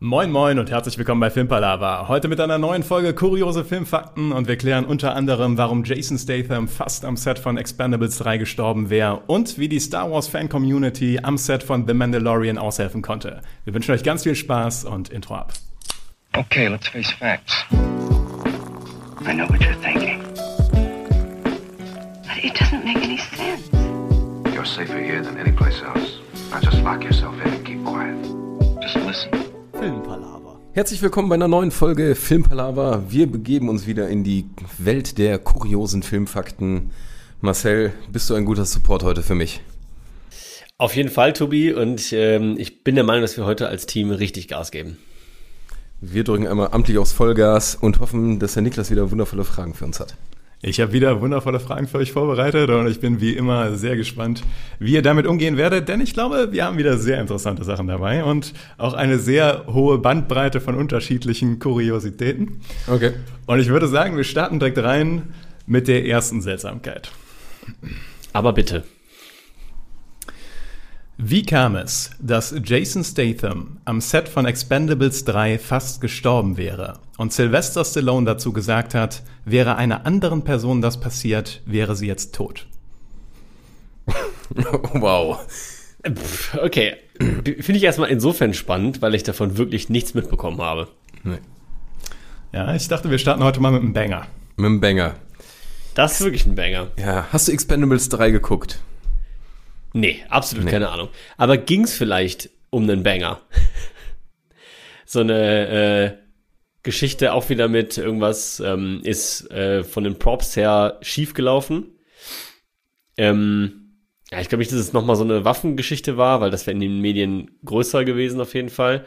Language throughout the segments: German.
Moin moin und herzlich willkommen bei Filmpalava. Heute mit einer neuen Folge Kuriose Filmfakten und wir klären unter anderem, warum Jason Statham fast am Set von Expendables 3 gestorben wäre und wie die Star Wars Fan Community am Set von The Mandalorian aushelfen konnte. Wir wünschen euch ganz viel Spaß und Intro ab. Okay, let's face facts. I know what you're thinking. But it doesn't make any sense. You're safer here than any place else. Now just lock yourself in and keep quiet. Just listen. Filmpalaver. Herzlich willkommen bei einer neuen Folge Filmpalaver. Wir begeben uns wieder in die Welt der kuriosen Filmfakten. Marcel, bist du ein guter Support heute für mich? Auf jeden Fall, Tobi. Und ähm, ich bin der Meinung, dass wir heute als Team richtig Gas geben. Wir drücken einmal amtlich aufs Vollgas und hoffen, dass der Niklas wieder wundervolle Fragen für uns hat. Ich habe wieder wundervolle Fragen für euch vorbereitet und ich bin wie immer sehr gespannt, wie ihr damit umgehen werdet, denn ich glaube, wir haben wieder sehr interessante Sachen dabei und auch eine sehr hohe Bandbreite von unterschiedlichen Kuriositäten. Okay. Und ich würde sagen, wir starten direkt rein mit der ersten Seltsamkeit. Aber bitte. Wie kam es, dass Jason Statham am Set von Expendables 3 fast gestorben wäre und Sylvester Stallone dazu gesagt hat, wäre einer anderen Person das passiert, wäre sie jetzt tot? wow. Okay, finde ich erstmal insofern spannend, weil ich davon wirklich nichts mitbekommen habe. Nee. Ja, ich dachte, wir starten heute mal mit einem Banger. Mit dem Banger. Das ist wirklich ein Banger. Ja, hast du Expendables 3 geguckt? Nee, absolut Nee. keine Ahnung. Aber ging es vielleicht um einen Banger? so eine äh, Geschichte auch wieder mit irgendwas ähm, ist äh, von den Props her schief gelaufen. Ähm, ja, ich glaube nicht, dass es nochmal so eine Waffengeschichte war, weil das wäre in den Medien größer gewesen auf jeden Fall.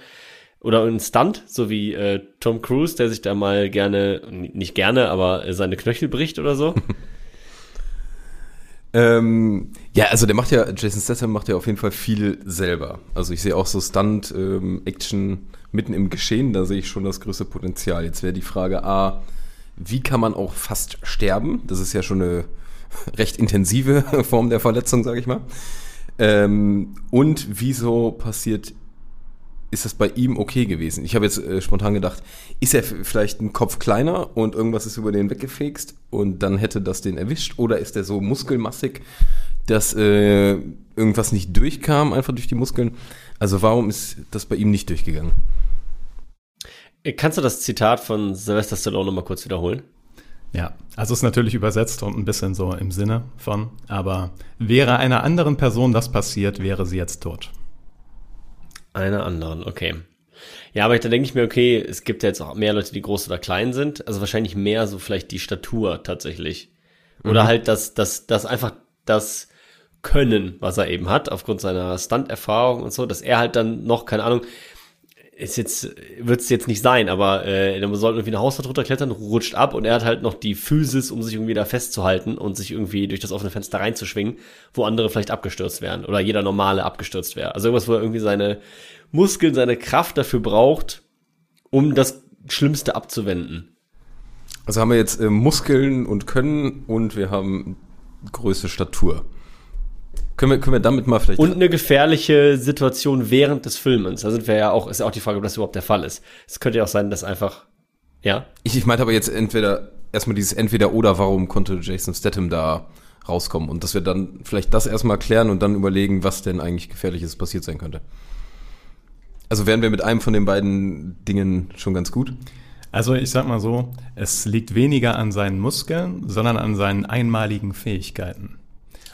Oder ein Stunt, so wie äh, Tom Cruise, der sich da mal gerne, nicht gerne, aber seine Knöchel bricht oder so. Ähm, ja, also der macht ja, Jason Statham macht ja auf jeden Fall viel selber. Also ich sehe auch so Stunt, ähm, mitten im Geschehen, da sehe ich schon das größte Potenzial. Jetzt wäre die Frage A, wie kann man auch fast sterben? Das ist ja schon eine recht intensive Form der Verletzung, sage ich mal. Ähm, und wieso passiert, ist das bei ihm okay gewesen? Ich habe jetzt äh, spontan gedacht, ist er vielleicht ein Kopf kleiner und irgendwas ist über den weggefegst und dann hätte das den erwischt? Oder ist er so muskelmassig, dass äh, irgendwas nicht durchkam, einfach durch die Muskeln? Also warum ist das bei ihm nicht durchgegangen? Äh, Kannst du das Zitat von Sylvester Stallone nochmal kurz wiederholen? Ja, also ist natürlich übersetzt und ein bisschen so im Sinne von, aber wäre einer anderen Person das passiert, wäre sie jetzt tot. Einer anderen, okay. Ja, aber da denke ich mir, okay, es gibt ja jetzt auch mehr Leute, die groß oder klein sind. Also wahrscheinlich mehr so vielleicht die Statur tatsächlich. Oder halt das, das, das einfach das Können, was er eben hat, aufgrund seiner Stunt-Erfahrung und so, dass er halt dann noch, keine Ahnung, ist jetzt, wird es jetzt nicht sein, aber äh, dann sollte irgendwie eine Hauswand runterklettern, rutscht ab und er hat halt noch die Physis, um sich irgendwie da festzuhalten und sich irgendwie durch das offene Fenster reinzuschwingen, wo andere vielleicht abgestürzt wären oder jeder normale abgestürzt wäre. Also irgendwas, wo er irgendwie seine Muskeln, seine Kraft dafür braucht, um das Schlimmste abzuwenden. Also haben wir jetzt äh, Muskeln und Können und wir haben Größe, Statur. Können wir, können wir damit mal vielleicht... Und eine gefährliche Situation während des Filmens. Da sind wir ja auch, ist ja auch die Frage, ob das überhaupt der Fall ist. Es könnte ja auch sein, dass einfach, ja, Ich, ich meinte aber jetzt entweder erstmal dieses entweder oder, warum konnte Jason Statham da rauskommen und dass wir dann vielleicht das erstmal klären und dann überlegen, was denn eigentlich gefährliches passiert sein könnte. Also wären wir mit einem von den beiden Dingen schon ganz gut. Also ich sag mal so, es liegt weniger an seinen Muskeln, sondern an seinen einmaligen Fähigkeiten.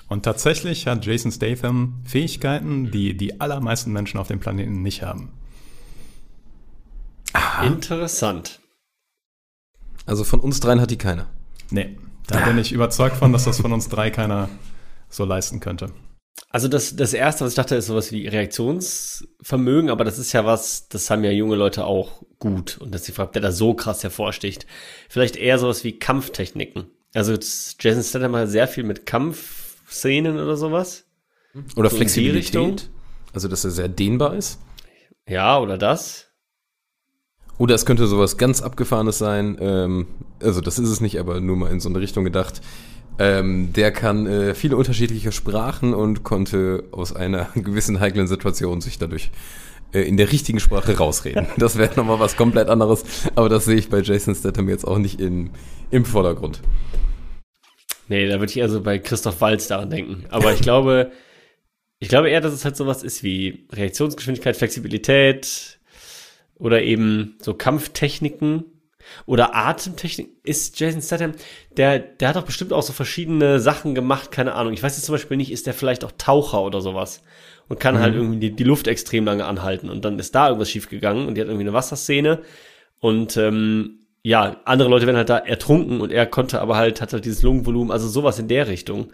Und tatsächlich hat Jason Statham Fähigkeiten, die die allermeisten Menschen auf dem Planeten nicht haben. interessant. Also von uns dreien hat die keiner. Nee, da bin ich überzeugt von, dass das von uns drei keiner so leisten könnte. Also das, das erste, was ich dachte, ist sowas wie Reaktionsvermögen, aber das ist ja was, das haben ja junge Leute auch gut. Und dass die Frage, ob der da so krass hervorsticht. Vielleicht eher sowas wie Kampftechniken. Also Jason Statham hat sehr viel mit Kampfszenen oder sowas. Oder So Flexibilität. Also dass er sehr dehnbar ist. Ja, oder das. Oder es könnte sowas ganz Abgefahrenes sein. Ähm, also das ist es nicht, aber nur mal in so eine Richtung gedacht. Ähm, der kann äh, viele unterschiedliche Sprachen und konnte aus einer gewissen heiklen Situation sich dadurch äh, in der richtigen Sprache rausreden. Das wäre nochmal was komplett anderes, aber das sehe ich bei Jason Statham jetzt auch nicht in, im Vordergrund. Nee, da würde ich eher so bei Christoph Walz daran denken. Aber ich glaube, ich glaube eher, dass es halt sowas ist wie Reaktionsgeschwindigkeit, Flexibilität oder eben so Kampftechniken oder Atemtechnik. Ist Jason Statham, der, der hat doch bestimmt auch so verschiedene Sachen gemacht, keine Ahnung. Ich weiß jetzt zum Beispiel nicht, ist der vielleicht auch Taucher oder sowas und kann halt irgendwie die, die Luft extrem lange anhalten und dann ist da irgendwas schiefgegangen und die hat irgendwie eine Wasserszene und ähm, ja, andere Leute werden halt da ertrunken und er konnte aber halt, hat halt dieses Lungenvolumen, also sowas in der Richtung.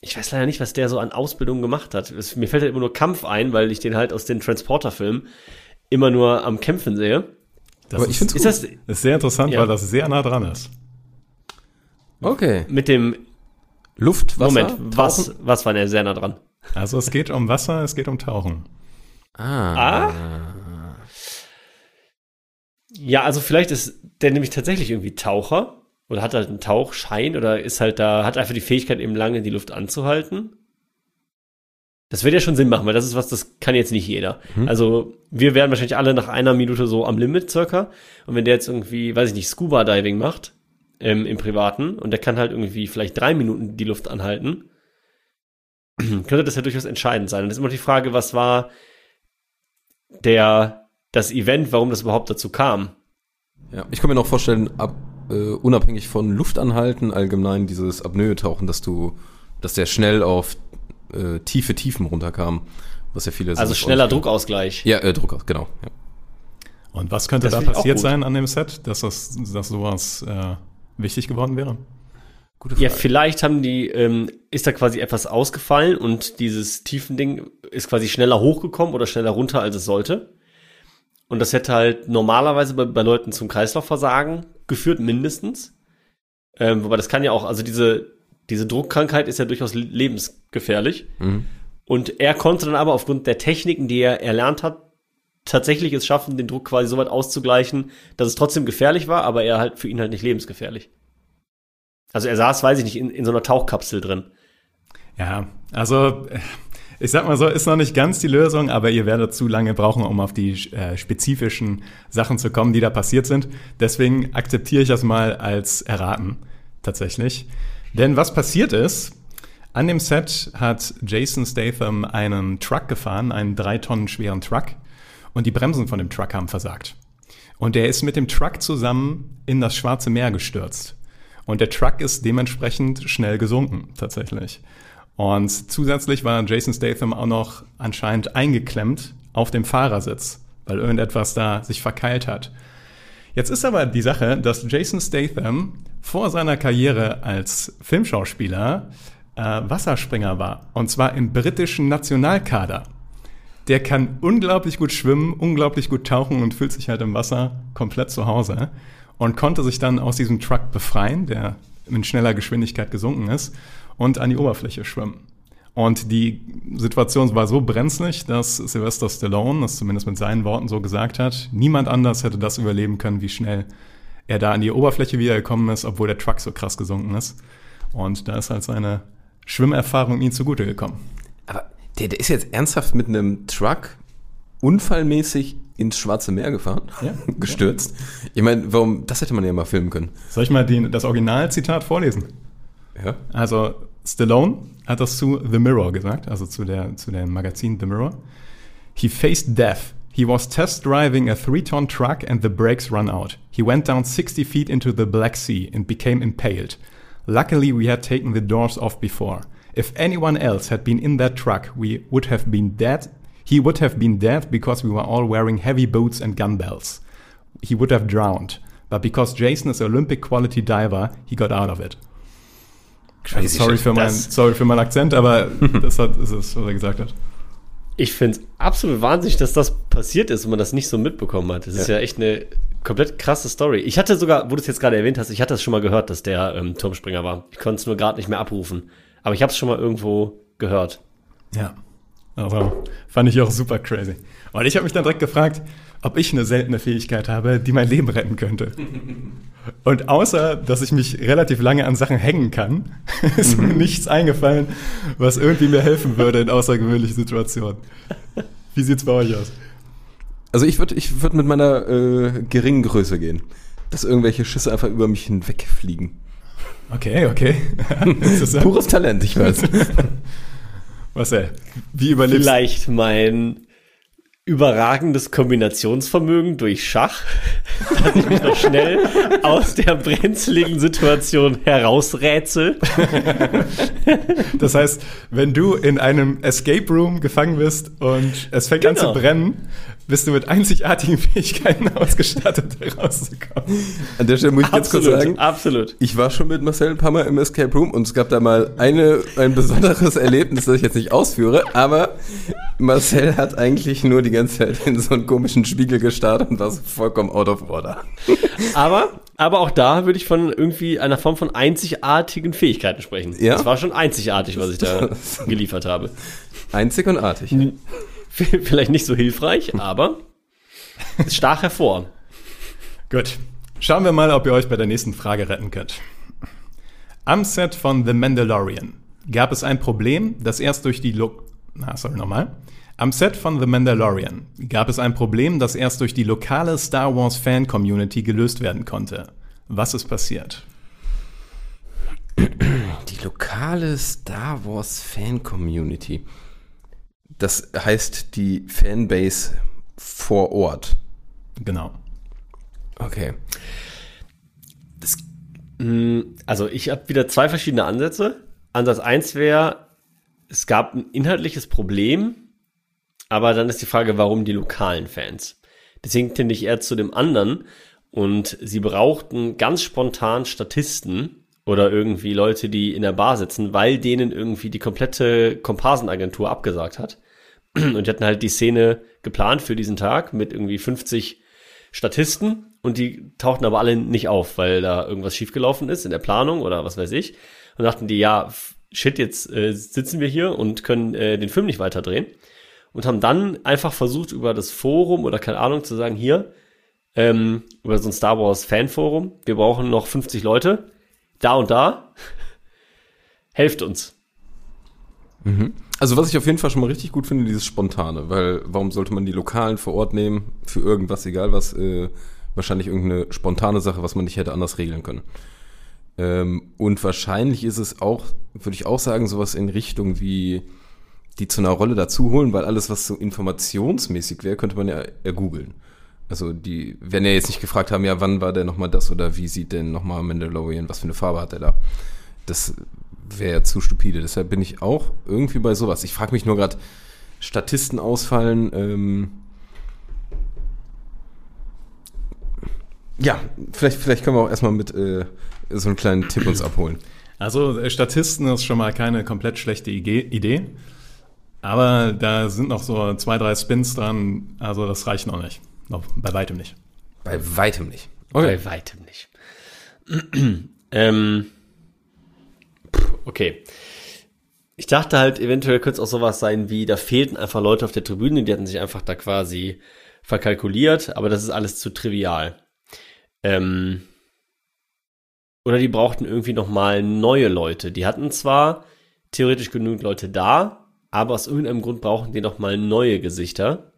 Ich weiß leider nicht, was der so an Ausbildung gemacht hat. Es, mir fällt halt immer nur Kampf ein, weil ich den halt aus den Transporter-Filmen immer nur am Kämpfen sehe. Das Aber ich find's Ist das ist sehr interessant, Ja. weil das sehr nah dran ist. Okay. mit dem Luft, Wasser, Moment, Tauchen? was, was war der sehr nah dran? Also es geht um Wasser, es geht um Tauchen. Ah. Ja, also vielleicht ist der nämlich tatsächlich irgendwie Taucher oder hat halt einen Tauchschein oder ist halt da, hat einfach die Fähigkeit, eben lange die Luft anzuhalten. Das wird ja schon Sinn machen, weil das ist was, das kann jetzt nicht jeder. Also wir wären wahrscheinlich alle nach einer Minute so am Limit circa. Und wenn der jetzt irgendwie, weiß ich nicht, Scuba Diving macht ähm, im Privaten und der kann halt irgendwie vielleicht drei Minuten die Luft anhalten, könnte das ja durchaus entscheidend sein. Und das ist immer die Frage, was war der das Event, warum das überhaupt dazu kam? Ja, ich kann mir noch vorstellen, ab, äh, unabhängig von Luftanhalten, allgemein dieses Apnoe-Tauchen, dass du, dass der schnell auf äh, tiefe Tiefen runterkam, was ja viele Also schneller auch nicht- Druckausgleich. Ja, äh, Druck, genau. Ja. Und was könnte Das da passiert sein an dem Set, dass, das, dass sowas äh, wichtig geworden wäre? Gute Ja, Frage. vielleicht haben die, ähm, ist da quasi etwas ausgefallen und dieses Tiefending ist quasi schneller hochgekommen oder schneller runter, als es sollte. Und das hätte halt normalerweise bei, bei Leuten zum Kreislaufversagen geführt, mindestens. Ähm, wobei das kann ja auch, also diese, diese Druckkrankheit ist ja durchaus le- lebensgefährlich. Mhm. Und er konnte dann aber aufgrund der Techniken, die er erlernt hat, tatsächlich es schaffen, den Druck quasi so weit auszugleichen, dass es trotzdem gefährlich war, aber er halt für ihn halt nicht lebensgefährlich. Also er saß, weiß ich nicht, in, in so einer Tauchkapsel drin. Ja, also äh, ich sag mal so, ist noch nicht ganz die Lösung, aber ihr werdet zu lange brauchen, um auf die äh, spezifischen Sachen zu kommen, die da passiert sind. Deswegen akzeptiere ich das mal als erraten, tatsächlich. Denn was passiert ist, an dem Set hat Jason Statham einen Truck gefahren, einen drei Tonnen schweren Truck, und die Bremsen von dem Truck haben versagt. Und er ist mit dem Truck zusammen in das Schwarze Meer gestürzt. Und der Truck ist dementsprechend schnell gesunken, tatsächlich. Und zusätzlich war Jason Statham auch noch anscheinend eingeklemmt auf dem Fahrersitz, weil irgendetwas da sich verkeilt hat. Jetzt ist aber die Sache, dass Jason Statham vor seiner Karriere als Filmschauspieler äh, Wasserspringer war. Und zwar im britischen Nationalkader. Der kann unglaublich gut schwimmen, unglaublich gut tauchen und fühlt sich halt im Wasser komplett zu Hause. Und konnte sich dann aus diesem Truck befreien, der in schneller Geschwindigkeit gesunken ist, und an die Oberfläche schwimmen. Und die Situation war so brenzlig, dass Sylvester Stallone, das zumindest mit seinen Worten so gesagt hat, niemand anders hätte das überleben können, wie schnell er da an die Oberfläche wiedergekommen ist, obwohl der Truck so krass gesunken ist. Und da ist halt seine Schwimmerfahrung ihm zugute gekommen. Aber der, der ist jetzt ernsthaft mit einem Truck unfallmäßig ins Schwarze Meer gefahren, Ja. gestürzt. Ich meine, warum, das hätte man ja mal filmen können. Soll ich mal die, das Originalzitat vorlesen? Ja. Also Stallone hat das zu The Mirror gesagt, also zu, der, zu dem Magazin The Mirror. He faced death. He was test driving a three-ton truck and the brakes run out. He went down 60 feet into the Black Sea and became impaled. Luckily, we had taken the doors off before. If anyone else had been in that truck, we would have been dead. He would have been dead because we were all wearing heavy boots and gun belts. He would have drowned. But because Jason is an Olympic quality diver, he got out of it. Also Crazy sorry, shit. für mein, sorry für meinen Akzent, aber das hat, ist es, was er gesagt hat. Ich finde es absolut wahnsinnig, dass das passiert ist und man das nicht so mitbekommen hat. Das ist ja echt eine komplett krasse Story. Ich hatte sogar, wo du es jetzt gerade erwähnt hast, ich hatte das schon mal gehört, dass der ähm, Turmspringer war. Ich konnte es nur gerade nicht mehr abrufen. Aber ich habe es schon mal irgendwo gehört. Ja. Also fand ich auch super crazy. Und ich habe mich dann direkt gefragt, ob ich eine seltene Fähigkeit habe, die mein Leben retten könnte. Und außer, dass ich mich relativ lange an Sachen hängen kann, ist mir nichts eingefallen, was irgendwie mir helfen würde in außergewöhnlichen Situationen. Wie sieht's bei euch aus? Also ich würde ich würd mit meiner äh, geringen Größe gehen. Dass irgendwelche Schüsse einfach über mich hinwegfliegen. Okay, okay. Pures Talent, ich weiß. Marcel, wie überlebst Vielleicht mein überragendes Kombinationsvermögen durch Schach, dass ich mich noch schnell aus der brenzligen Situation herausrätsel. Das heißt, wenn du in einem Escape Room gefangen bist und es fängt an Genau. zu brennen, bist du mit einzigartigen Fähigkeiten ausgestattet, herauszukommen. An der Stelle muss ich jetzt kurz sagen, absolut. ich war schon mit Marcel ein paar Mal im Escape Room und es gab da mal eine, ein besonderes Erlebnis, das ich jetzt nicht ausführe, aber Marcel hat eigentlich nur die ganze Zeit in so einen komischen Spiegel gestarrt und war so vollkommen out of order. Aber, aber auch da würde ich von irgendwie einer Form von einzigartigen Fähigkeiten sprechen. Ja? Das war schon einzigartig, was ich da geliefert habe. Einzig und artig. Vielleicht nicht so hilfreich, aber es stach hervor. Gut. Schauen wir mal, ob ihr euch bei der nächsten Frage retten könnt. Am Set von The Mandalorian gab es ein Problem, das erst durch die Lo Na, sorry, nochmal. Am Set von The Mandalorian gab es ein Problem, das erst durch die lokale Star Wars Fan Community gelöst werden konnte. Was ist passiert? Die lokale Star Wars Fan Community. Das heißt die Fanbase vor Ort. Genau. Okay. Also ich habe wieder zwei verschiedene Ansätze. Ansatz eins wäre, es gab ein inhaltliches Problem, aber dann ist die Frage, warum die lokalen Fans? Deswegen tende ich eher zu dem anderen und sie brauchten ganz spontan Statisten oder irgendwie Leute, die in der Bar sitzen, weil denen irgendwie die komplette Komparsenagentur abgesagt hat. Und die hatten halt die Szene geplant für diesen Tag mit irgendwie 50 Statisten und die tauchten aber alle nicht auf, weil da irgendwas schiefgelaufen ist in der Planung oder was weiß ich. Und dachten die, ja, shit, jetzt äh, sitzen wir hier und können äh, den Film nicht weiterdrehen. Und haben dann einfach versucht, über das Forum oder keine Ahnung zu sagen, hier, ähm, über so ein Star Wars Fanforum, wir brauchen noch 50 Leute, da und da, helft uns. Also was ich auf jeden Fall schon mal richtig gut finde, dieses Spontane, weil warum sollte man die Lokalen vor Ort nehmen für irgendwas, egal was, äh, wahrscheinlich irgendeine spontane Sache, was man nicht hätte anders regeln können. Ähm, und wahrscheinlich ist es auch, würde ich auch sagen, sowas in Richtung wie die zu einer Rolle dazu holen, weil alles, was so informationsmäßig wäre, könnte man ja ergoogeln. Also die werden ja jetzt nicht gefragt haben, ja, wann war der nochmal das oder wie sieht denn nochmal Mandalorian, was für eine Farbe hat er da? Das wäre ja zu stupide. Deshalb bin ich auch irgendwie bei sowas. Ich frage mich nur gerade, Statisten ausfallen, ähm, ja, vielleicht, vielleicht können wir auch erstmal mit äh, so einen kleinen Tipp uns abholen. Also äh, Statisten ist schon mal keine komplett schlechte Idee. Aber da sind noch so zwei, drei Spins dran. Also das reicht noch nicht. Noch bei weitem nicht. Bei weitem nicht. Bei weitem nicht. ähm, okay. Ich dachte halt, eventuell könnte es auch sowas sein wie, da fehlten einfach Leute auf der Tribüne, die hatten sich einfach da quasi verkalkuliert, aber das ist alles zu trivial. Ähm, oder die brauchten irgendwie nochmal neue Leute. Die hatten zwar theoretisch genügend Leute da, aber aus irgendeinem Grund brauchen die nochmal neue Gesichter.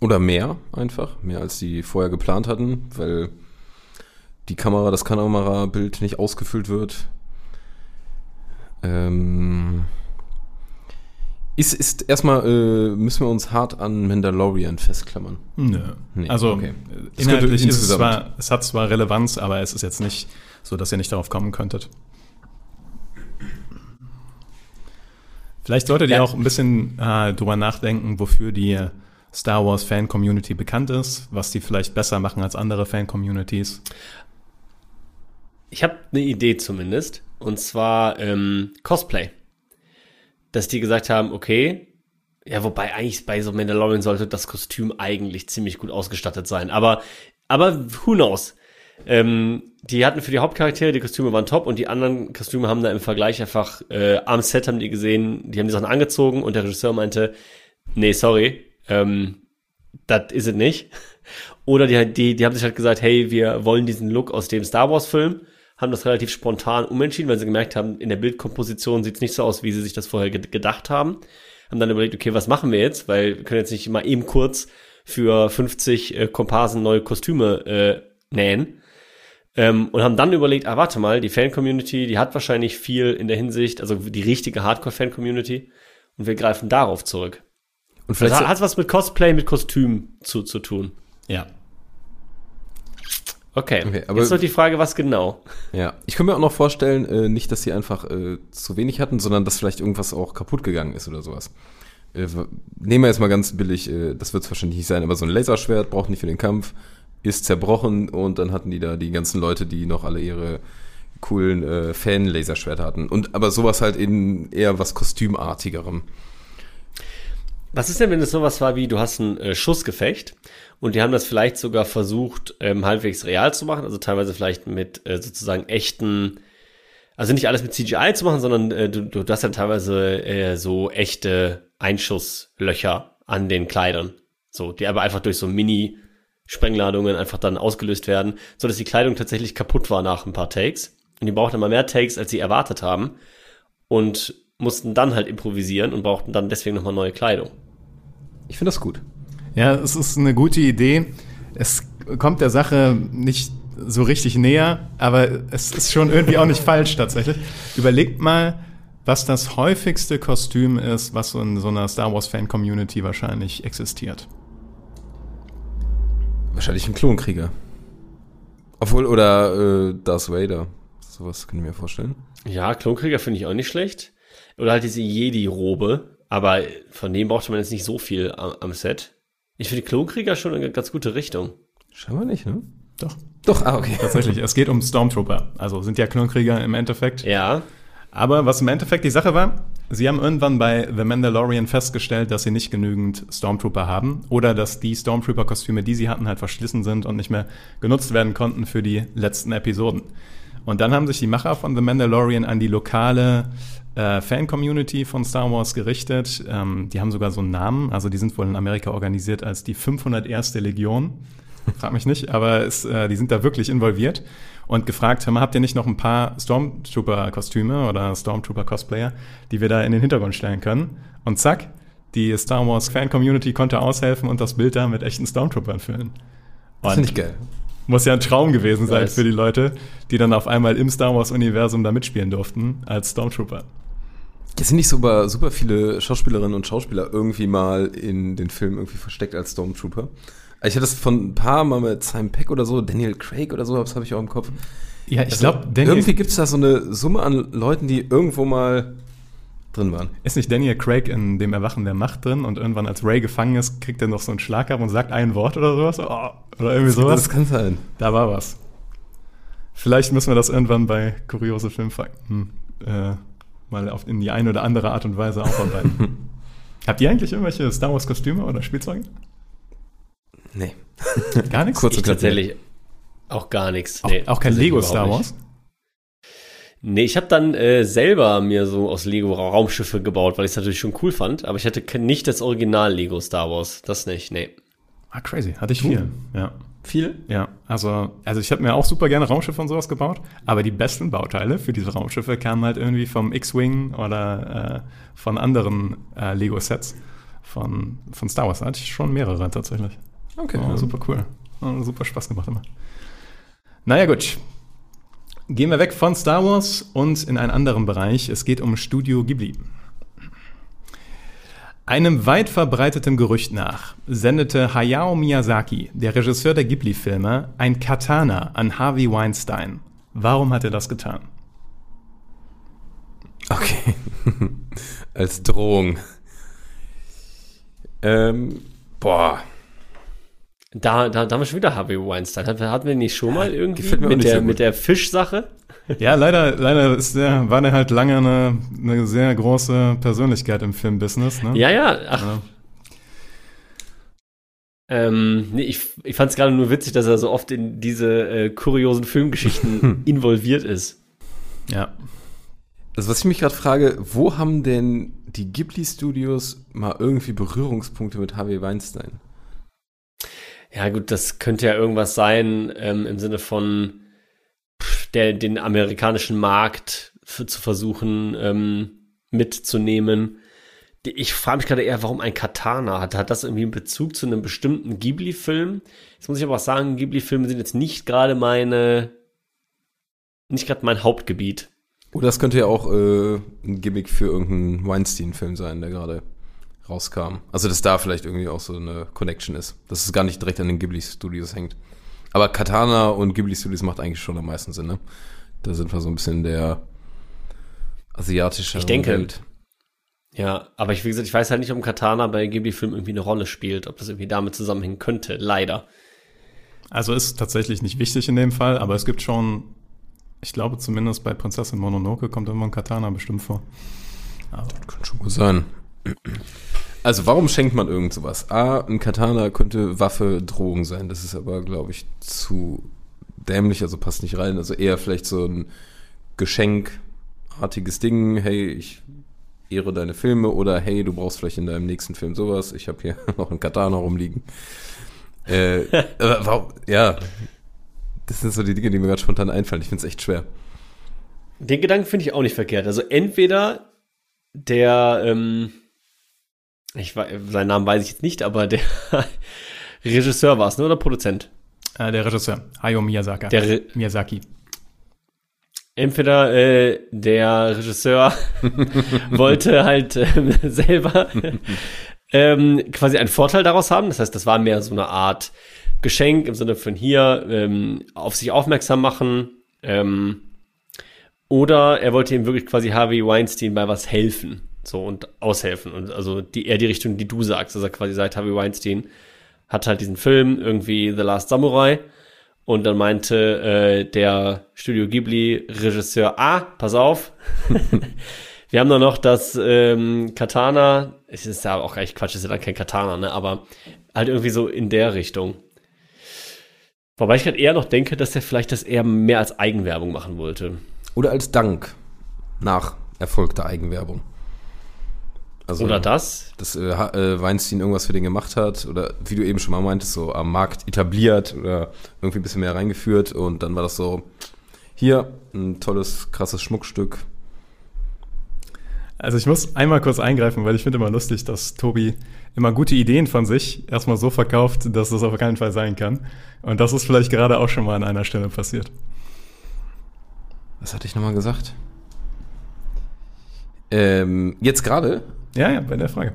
Oder mehr einfach, mehr als die vorher geplant hatten, weil die Kamera, das Kamerabild nicht ausgefüllt wird. Ähm, ist, ist erstmal, äh, müssen wir uns hart an Mandalorian festklammern. Nö. Nee, also okay. äh, inhaltlich ist es zwar, es hat zwar Relevanz, aber es ist jetzt nicht so, dass ihr nicht darauf kommen könntet. Vielleicht solltet ihr Ja. auch ein bisschen äh, drüber nachdenken, wofür die Star Wars Fan Community bekannt ist, was die vielleicht besser machen als andere Fan Communities. Ich habe eine Idee zumindest. Und zwar ähm, Cosplay. Dass die gesagt haben, okay, ja, wobei eigentlich bei so Mandalorian sollte das Kostüm eigentlich ziemlich gut ausgestattet sein. Aber, aber who knows? Ähm, die hatten für die Hauptcharaktere, die Kostüme waren top und die anderen Kostüme haben da im Vergleich einfach, äh, am Set haben die gesehen, die haben die Sachen angezogen und der Regisseur meinte, nee, sorry, ähm, das ist es nicht. Oder die, die, die haben sich halt gesagt, hey, wir wollen diesen Look aus dem Star Wars Film, haben das relativ spontan umentschieden, weil sie gemerkt haben, in der Bildkomposition sieht es nicht so aus, wie sie sich das vorher ge- gedacht haben. Haben dann überlegt, okay, was machen wir jetzt? Weil wir können jetzt nicht mal eben kurz für 50 äh, Komparsen neue Kostüme äh, nähen. Ähm, und haben dann überlegt, ah, warte mal, die Fan-Community, die hat wahrscheinlich viel in der Hinsicht, also die richtige Hardcore-Fan-Community. Und wir greifen darauf zurück. Und vielleicht Das hat was mit Cosplay, mit Kostüm zu, zu tun. Ja. Okay, Okay, aber- jetzt noch die Frage, was genau? Ja, ich kann mir auch noch vorstellen, äh, nicht, dass sie einfach äh, zu wenig hatten, sondern dass vielleicht irgendwas auch kaputt gegangen ist oder sowas. Äh, nehmen wir jetzt mal ganz billig, äh, das wird es wahrscheinlich nicht sein, aber so ein Laserschwert braucht nicht für den Kampf, ist zerbrochen und dann hatten die da die ganzen Leute, die noch alle ihre coolen äh, Fan-Laserschwerter hatten. Und aber sowas halt in eher was Kostümartigerem. Was ist denn, wenn es sowas war wie, du hast ein äh, Schussgefecht und die haben das vielleicht sogar versucht, ähm, halbwegs real zu machen, also teilweise vielleicht mit äh, sozusagen echten, also nicht alles mit CGI zu machen, sondern äh, du, du hast ja teilweise äh, so echte Einschusslöcher an den Kleidern, so, die aber einfach durch so Mini-Sprengladungen einfach dann ausgelöst werden, so dass die Kleidung tatsächlich kaputt war nach ein paar Takes und die brauchten immer mehr Takes, als sie erwartet haben und mussten dann halt improvisieren und brauchten dann deswegen nochmal neue Kleidung. Ich finde das gut. Ja, es ist eine gute Idee. Es kommt der Sache nicht so richtig näher, aber es ist schon irgendwie auch nicht falsch tatsächlich. Überlegt mal, was das häufigste Kostüm ist, was so in so einer Star Wars Fan Community wahrscheinlich existiert. Wahrscheinlich ein Klonkrieger. Obwohl, oder äh, Darth Vader. Sowas kann ich mir vorstellen. Ja, Klonkrieger finde ich auch nicht schlecht. Oder halt diese Jedi-Robe. Aber von dem brauchte man jetzt nicht so viel am, am Set. Ich finde Klonkrieger schon eine ganz gute Richtung. Scheinbar nicht, ne? Doch. Doch, ah, okay. Tatsächlich, es geht um Stormtrooper. Also sind ja Klonkrieger im Endeffekt. Ja. Aber was im Endeffekt die Sache war, sie haben irgendwann bei The Mandalorian festgestellt, dass sie nicht genügend Stormtrooper haben oder dass die Stormtrooper-Kostüme, die sie hatten, halt verschlissen sind und nicht mehr genutzt werden konnten für die letzten Episoden. Und dann haben sich die Macher von The Mandalorian an die lokale äh, Fan-Community von Star Wars gerichtet. Ähm, die haben sogar so einen Namen, also die sind wohl in Amerika organisiert als die 501. Legion. Frag mich nicht, aber es, äh, die sind da wirklich involviert und gefragt, mal, habt ihr nicht noch ein paar Stormtrooper-Kostüme oder Stormtrooper-Cosplayer, die wir da in den Hintergrund stellen können? Und zack, die Star Wars Fan-Community konnte aushelfen und das Bild da mit echten Stormtroopern füllen. Das finde ich geil. Muss ja ein Traum gewesen sein für die Leute, die dann auf einmal im Star Wars-Universum da mitspielen durften als Stormtrooper. Es sind nicht super, super viele Schauspielerinnen und Schauspieler irgendwie mal in den Filmen irgendwie versteckt als Stormtrooper. Ich hatte das von ein paar Mal mit Simon Peck oder so, Daniel Craig oder so, das habe ich auch im Kopf. Ja, ich Also, glaube, irgendwie gibt es da so eine Summe an Leuten, die irgendwo mal drin waren. ist nicht Daniel Craig in dem Erwachen der Macht drin und irgendwann als Ray gefangen ist, kriegt er noch so einen Schlag ab und sagt ein Wort oder sowas? Oh, oder irgendwie sowas. Das kann sein. Da war was. Vielleicht müssen wir das irgendwann bei kuriose Filmfakten äh, mal auf, in die eine oder andere Art und Weise aufarbeiten. Habt ihr eigentlich irgendwelche Star Wars Kostüme oder Spielzeuge? Nee. Gar nichts? Kurz und tatsächlich auch gar nichts. Auch, Nee, auch kein Lego Star nicht. Wars? Nee, ich habe dann äh, selber mir so aus Lego Ra- Raumschiffe gebaut, weil ich es natürlich schon cool fand, aber ich hatte nicht das Original Lego Star Wars. Das nicht, nee. Ah, crazy. Hatte ich viel. Ja. Viel? Ja, also, also ich habe mir auch super gerne Raumschiffe und sowas gebaut, aber die besten Bauteile für diese Raumschiffe kamen halt irgendwie vom X-Wing oder äh, von anderen äh, Lego-Sets von, von Star Wars. Da hatte ich schon mehrere tatsächlich. Okay. Oh, super cool. Oh, super Spaß gemacht immer. Naja, gut. Gehen wir weg von Star Wars und in einen anderen Bereich. Es geht um Studio Ghibli. Einem weit verbreiteten Gerücht nach sendete Hayao Miyazaki, der Regisseur der Ghibli-Filme, ein Katana an Harvey Weinstein. Warum hat er das getan? Okay. Als Drohung. Ähm, boah. Da, da, da haben wir schon wieder Harvey Weinstein. Hatten wir- hatten wir nicht schon mal irgendwie mit der, so mit der Fischsache? Ja, leider, leider ist der, war der halt lange eine, eine sehr große Persönlichkeit im Filmbusiness. Ne? Ja, ja. Ach, Ja. ähm, nee, ich, ich fand es gerade nur witzig, dass er so oft in diese äh, kuriosen Filmgeschichten involviert ist. ja. Also was ich mich gerade frage, wo haben denn die Ghibli-Studios mal irgendwie Berührungspunkte mit Harvey Weinstein? Ja, gut, das könnte ja irgendwas sein ähm, im Sinne von der, den amerikanischen Markt für, zu versuchen ähm, mitzunehmen. ich frage mich gerade eher, warum ein Katana hat. Hat das irgendwie einen Bezug zu einem bestimmten Ghibli-Film? Jetzt muss ich aber auch sagen, Ghibli-Filme sind jetzt nicht gerade meine, nicht gerade mein Hauptgebiet. Oder das könnte ja auch äh, ein Gimmick für irgendeinen Weinstein-Film sein, der gerade rauskam. Also, dass da vielleicht irgendwie auch so eine Connection ist. Dass es gar nicht direkt an den Ghibli-Studios hängt. Aber Katana und Ghibli-Studios macht eigentlich schon am meisten Sinn, ne? Da sind wir so ein bisschen der asiatische Ich denke. Welt. Ja, aber ich, wie gesagt, ich weiß halt nicht, ob ein Katana bei Ghibli-Filmen irgendwie eine Rolle spielt, ob das irgendwie damit zusammenhängen könnte. Leider. Also ist tatsächlich nicht wichtig in dem Fall, aber es gibt schon, ich glaube zumindest bei Prinzessin Mononoke kommt immer ein Katana bestimmt vor. Kann schon gut sein. Also, warum schenkt man irgend sowas? A, ein Katana könnte Waffe, Drogen sein. Das ist aber, glaube ich, zu dämlich, also passt nicht rein. Also eher vielleicht so ein geschenkartiges Ding. Hey, ich ehre deine Filme oder hey, du brauchst vielleicht in deinem nächsten Film sowas. Ich habe hier noch einen Katana rumliegen. Äh, warum, ja, das sind so die Dinge, die mir gerade spontan einfallen. Ich finde es echt schwer. Den Gedanken finde ich auch nicht verkehrt. Also entweder der, ähm, ich wei- seinen Namen weiß ich jetzt nicht, aber der Regisseur war es, ne? Oder Produzent? Äh, der Regisseur, Hayao Miyazaki. Der Re Miyazaki. entweder äh, der Regisseur wollte halt ähm, selber ähm, quasi einen Vorteil daraus haben. Das heißt, das war mehr so eine Art Geschenk im Sinne von hier ähm, auf sich aufmerksam machen. Ähm, oder er wollte ihm wirklich quasi Harvey Weinstein bei was helfen. So und aushelfen. Und also die, eher die Richtung, die du sagst. Also quasi sagt, Harvey Weinstein hat halt diesen Film, irgendwie The Last Samurai. Und dann meinte äh, der Studio Ghibli-Regisseur, ah, pass auf, wir haben doch noch das ähm, Katana, es ist ja auch eigentlich Quatsch, ist ja dann kein Katana, ne, aber halt irgendwie so in der Richtung. Wobei ich halt eher noch denke, dass er vielleicht das eher mehr als Eigenwerbung machen wollte. Oder als Dank nach erfolgter Eigenwerbung. Also, Oder das? dass äh, äh, Weinstein irgendwas für den gemacht hat oder wie du eben schon mal meintest, so am Markt etabliert oder irgendwie ein bisschen mehr reingeführt und dann war das so, hier, ein tolles, krasses Schmuckstück. Also ich muss einmal kurz eingreifen, weil ich finde immer lustig, dass Tobi immer gute Ideen von sich erstmal so verkauft, dass das auf keinen Fall sein kann. Und das ist vielleicht gerade auch schon mal an einer Stelle passiert. Was hatte ich nochmal gesagt? Ähm, jetzt gerade? Ja, ja, bei der Frage.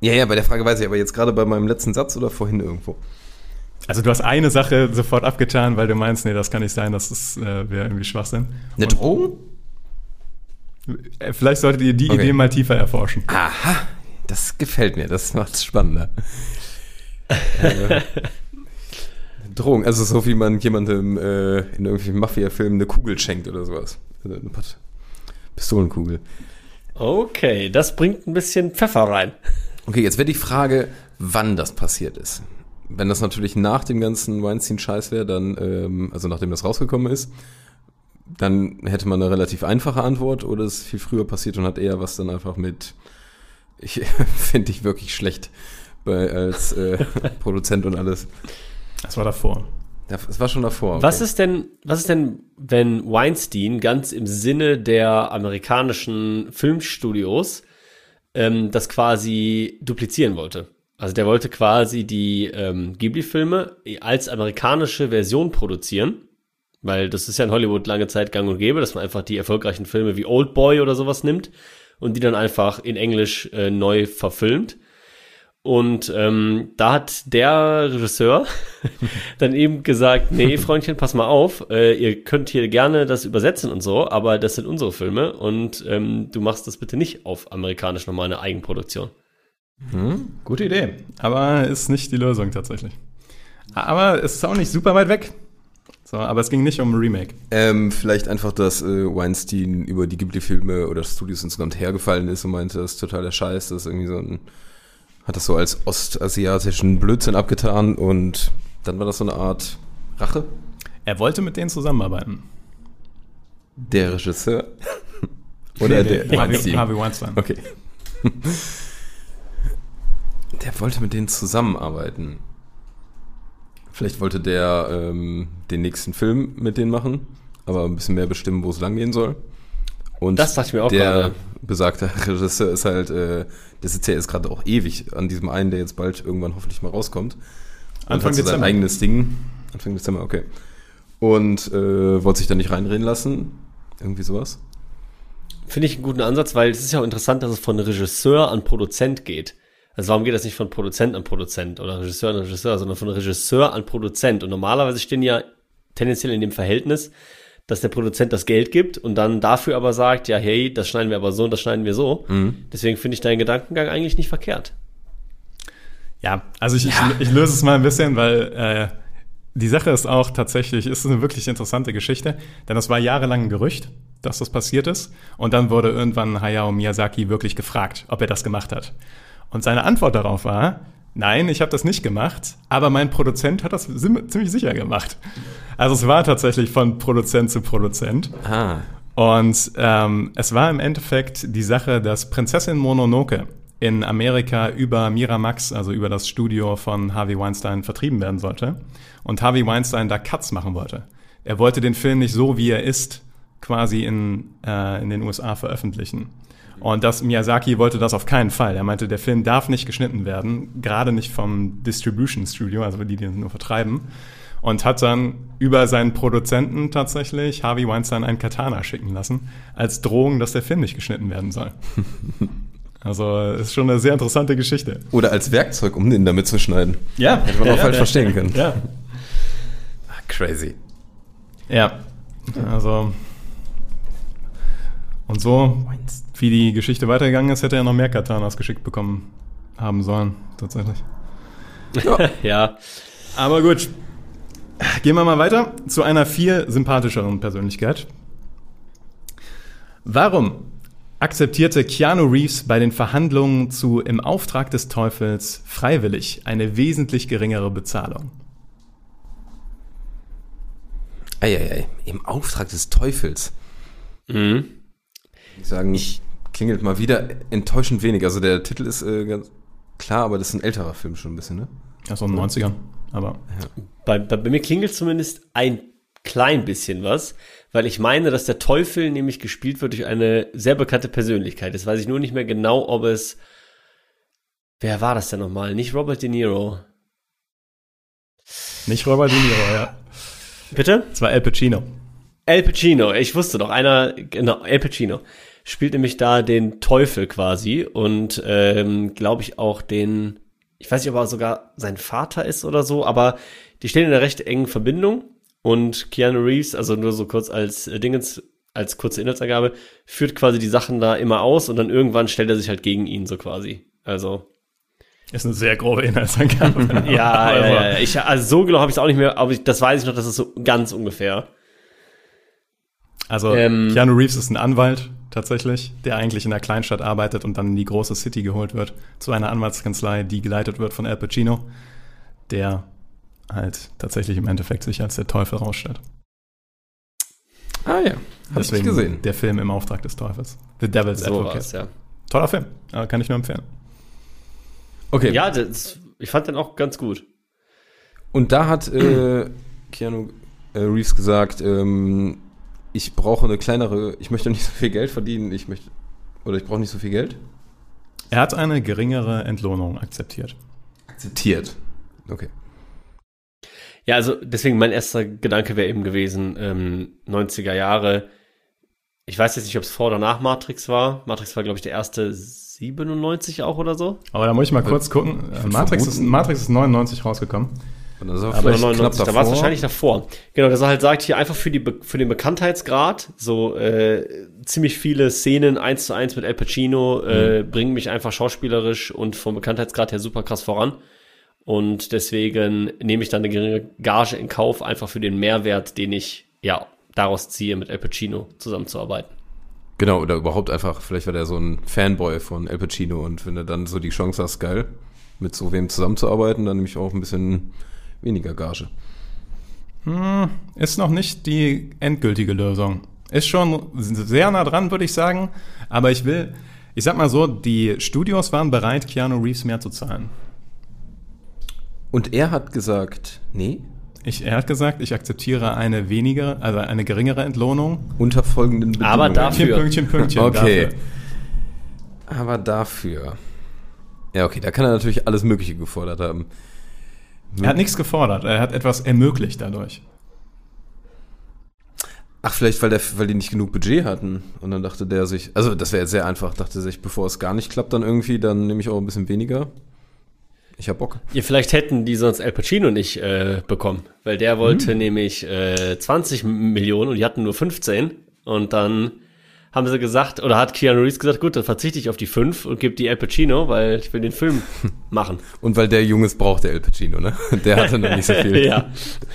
Ja, ja, bei der Frage weiß ich, aber jetzt gerade bei meinem letzten Satz oder vorhin irgendwo? Also du hast eine Sache sofort abgetan, weil du meinst, nee, das kann nicht sein, das ist, äh, wäre irgendwie Schwachsinn. Eine Und, Drohung? äh, Vielleicht solltet ihr die Okay. Idee mal tiefer erforschen. Aha, das gefällt mir, das macht's spannender. äh, Drohung, also so wie man jemandem äh, in irgendwelchen Mafia-Filmen eine Kugel schenkt oder sowas. Also eine Pistolenkugel. Okay, das bringt ein bisschen Pfeffer rein. Okay, jetzt wäre die Frage, wann das passiert ist. Wenn das natürlich nach dem ganzen Weinstein-Scheiß wäre, dann, ähm, also nachdem das rausgekommen ist, dann hätte man eine relativ einfache Antwort oder es ist viel früher passiert und hat eher was dann einfach mit, ich finde ich wirklich schlecht bei, als äh, Produzent und alles. Das war davor. Es war schon davor. Was ist denn, was ist denn, wenn Weinstein ganz im Sinne der amerikanischen Filmstudios ähm, das quasi duplizieren wollte? Also der wollte quasi die ähm, Ghibli-Filme als amerikanische Version produzieren, weil das ist ja in Hollywood lange Zeit gang und gäbe, dass man einfach die erfolgreichen Filme wie Old Boy oder sowas nimmt und die dann einfach in Englisch äh, neu verfilmt. Und ähm, da hat der Regisseur dann eben gesagt, nee, Freundchen, pass mal auf, äh, ihr könnt hier gerne das übersetzen und so, aber das sind unsere Filme und ähm, du machst das bitte nicht auf amerikanisch nochmal eine Eigenproduktion. Gute Idee, aber ist nicht die Lösung tatsächlich. Aber es ist auch nicht super weit weg. So, aber es ging nicht um ein Remake. Ähm, vielleicht einfach, dass äh, Weinstein über die Ghibli-Filme oder Studios insgesamt hergefallen ist und meinte, das ist totaler Scheiß, das ist irgendwie so ein, hat das so als ostasiatischen Blödsinn abgetan und dann war das so eine Art Rache. Er wollte mit denen zusammenarbeiten. Der Regisseur. Oder der Harvey, Weinstein. Harvey Weinstein. Okay. Der wollte mit denen zusammenarbeiten. Vielleicht wollte der ähm, den nächsten Film mit denen machen, aber ein bisschen mehr bestimmen, wo es langgehen soll. Und Das dachte ich mir auch der gerade. Besagter Regisseur ist halt, äh, der sitzt ja jetzt gerade auch ewig an diesem einen, der jetzt bald irgendwann hoffentlich mal rauskommt. Und Anfang hat so sein Dezember. eigenes Ding. Anfang Dezember, okay. Und äh, wollte sich da nicht reinreden lassen. Irgendwie sowas. Finde ich einen guten Ansatz, weil es ist ja auch interessant, dass es von Regisseur an Produzent geht. Also warum geht das nicht von Produzent an Produzent oder Regisseur an Regisseur, sondern von Regisseur an Produzent? Und normalerweise stehen ja tendenziell in dem Verhältnis, dass der Produzent das Geld gibt und dann dafür aber sagt, ja, hey, das schneiden wir aber so und das schneiden wir so. Deswegen finde ich deinen Gedankengang eigentlich nicht verkehrt. Ja, also ich, ich, ich löse es mal ein bisschen, weil äh, die Sache ist auch tatsächlich, ist eine wirklich interessante Geschichte, denn es war jahrelang ein Gerücht, dass das passiert ist. Und dann wurde irgendwann Hayao Miyazaki wirklich gefragt, ob er das gemacht hat. Und seine Antwort darauf war, nein, ich habe das nicht gemacht, aber mein Produzent hat das ziemlich sicher gemacht. Also es war tatsächlich von Produzent zu Produzent. Ah. Und ähm, es war im Endeffekt die Sache, dass Prinzessin Mononoke in Amerika über Miramax, also über das Studio von Harvey Weinstein, vertrieben werden sollte. Und Harvey Weinstein da Cuts machen wollte. Er wollte den Film nicht so, wie er ist, quasi in, äh, in den USA veröffentlichen. Und das Miyazaki wollte das auf keinen Fall. Er meinte, der Film darf nicht geschnitten werden, gerade nicht vom Distribution Studio, also die, die ihn nur vertreiben. Und hat dann über seinen Produzenten tatsächlich Harvey Weinstein ein Katana schicken lassen, als Drohung, dass der Film nicht geschnitten werden soll. Also ist schon eine sehr interessante Geschichte. Oder als Werkzeug, um den damit zu schneiden. Ja, Hätte man auch falsch verstehen können. Ja, Ah, crazy. ja. Also und so, wie die Geschichte weitergegangen ist, hätte er noch mehr Katanas geschickt bekommen haben sollen, tatsächlich. Ja, Aber gut. Gehen wir mal weiter zu einer viel sympathischeren Persönlichkeit. Warum akzeptierte Keanu Reeves bei den Verhandlungen zu Im Auftrag des Teufels freiwillig eine wesentlich geringere Bezahlung? Eieiei, im Auftrag des Teufels. mhm. Ich sagen, klingelt mal wieder enttäuschend wenig. Also der Titel ist äh, ganz klar, aber das ist ein älterer Film schon ein bisschen, ne? Ja, so in den 90ern. Aber Bei, bei, bei mir klingelt zumindest ein klein bisschen was, weil ich meine, dass der Teufel nämlich gespielt wird durch eine sehr bekannte Persönlichkeit. Jetzt weiß ich nur nicht mehr genau, ob es. Wer war das denn nochmal? Nicht Robert De Niro. nicht Robert De Niro, ja. Bitte? Es war Al Pacino. El Pacino, ich wusste doch, einer, genau, El Pacino spielt nämlich da den Teufel quasi und ähm, glaube ich auch den, ich weiß nicht, ob er sogar sein Vater ist oder so, aber die stehen in einer recht engen Verbindung und Keanu Reeves, also nur so kurz als äh, Dingens, als kurze Inhaltsangabe, führt quasi die Sachen da immer aus und dann irgendwann stellt er sich halt gegen ihn so quasi. Also Ist eine sehr grobe Inhaltsangabe. ja, Also, ja, ja, ich, also so genau habe ich es auch nicht mehr, aber ich, das weiß ich noch, das ist so ganz ungefähr. Also Ähm, Keanu Reeves ist ein Anwalt tatsächlich, der eigentlich in der Kleinstadt arbeitet und dann in die große City geholt wird zu einer Anwaltskanzlei, die geleitet wird von Al Pacino, der halt tatsächlich im Endeffekt sich als der Teufel rausstellt. Ah ja, hab ich nicht gesehen. der Film im Auftrag des Teufels. The Devil's So Advocate. war's, ja. Toller Film, kann ich nur empfehlen. Okay. Ja, das, ich fand den auch ganz gut. Und da hat äh, Keanu äh, Reeves gesagt, ähm, ich brauche eine kleinere, ich möchte nicht so viel Geld verdienen, ich möchte, oder ich brauche nicht so viel Geld. Er hat eine geringere Entlohnung akzeptiert. Akzeptiert. Okay. Ja, also deswegen mein erster Gedanke wäre eben gewesen, ähm, 90er Jahre. Ich weiß jetzt nicht, ob es vor oder nach Matrix war. Matrix war, glaube ich, der erste 97 auch oder so. Aber da muss ich mal kurz gucken. Äh, Matrix ist, Matrix ist 99 rausgekommen. Und ist er Aber vielleicht 99, knapp da war es wahrscheinlich davor. Genau, dass er halt sagt, hier einfach für, die, Be- für den Bekanntheitsgrad, so äh, ziemlich viele Szenen eins zu eins mit Al Pacino äh, bringen mich einfach schauspielerisch und vom Bekanntheitsgrad her super krass voran. Und deswegen nehme ich dann eine geringe Gage in Kauf, einfach für den Mehrwert, den ich ja daraus ziehe, mit Al Pacino zusammenzuarbeiten. Genau, oder überhaupt einfach, vielleicht war der so ein Fanboy von Al Pacino und wenn du dann so die Chance hast, geil, mit so wem zusammenzuarbeiten, dann nehme ich auch ein bisschen weniger Gage. Ist noch nicht die endgültige Lösung. Ist schon sehr nah dran, würde ich sagen. Aber ich will, ich sag mal so, die Studios waren bereit, Keanu Reeves mehr zu zahlen. Und er hat gesagt, nee, Ich, er hat gesagt, ich akzeptiere eine weniger, also eine geringere Entlohnung. unter folgenden Bedingungen. Aber dafür- Pünktchen, Pünktchen, Pünktchen. Okay. Dafür. Aber dafür. Ja, okay, da kann er natürlich alles Mögliche gefordert haben. Er hat nichts gefordert, er hat etwas ermöglicht dadurch. Ach, vielleicht, weil, der, weil die nicht genug Budget hatten. Und dann dachte der sich, also das wäre jetzt sehr einfach, dachte sich, bevor es gar nicht klappt, dann irgendwie, dann nehme ich auch ein bisschen weniger. Ich hab Bock. Ja, vielleicht hätten die sonst Al Pacino nicht äh, bekommen, weil der wollte nämlich äh, 20 Millionen und die hatten nur 15 und dann haben sie gesagt, oder hat Keanu Reeves gesagt, gut, dann verzichte ich auf die 5 und gebe die Al Pacino, weil ich will den Film machen. Und weil der Junges brauchte El Pacino, ne? Der hatte noch nicht so viel. ja.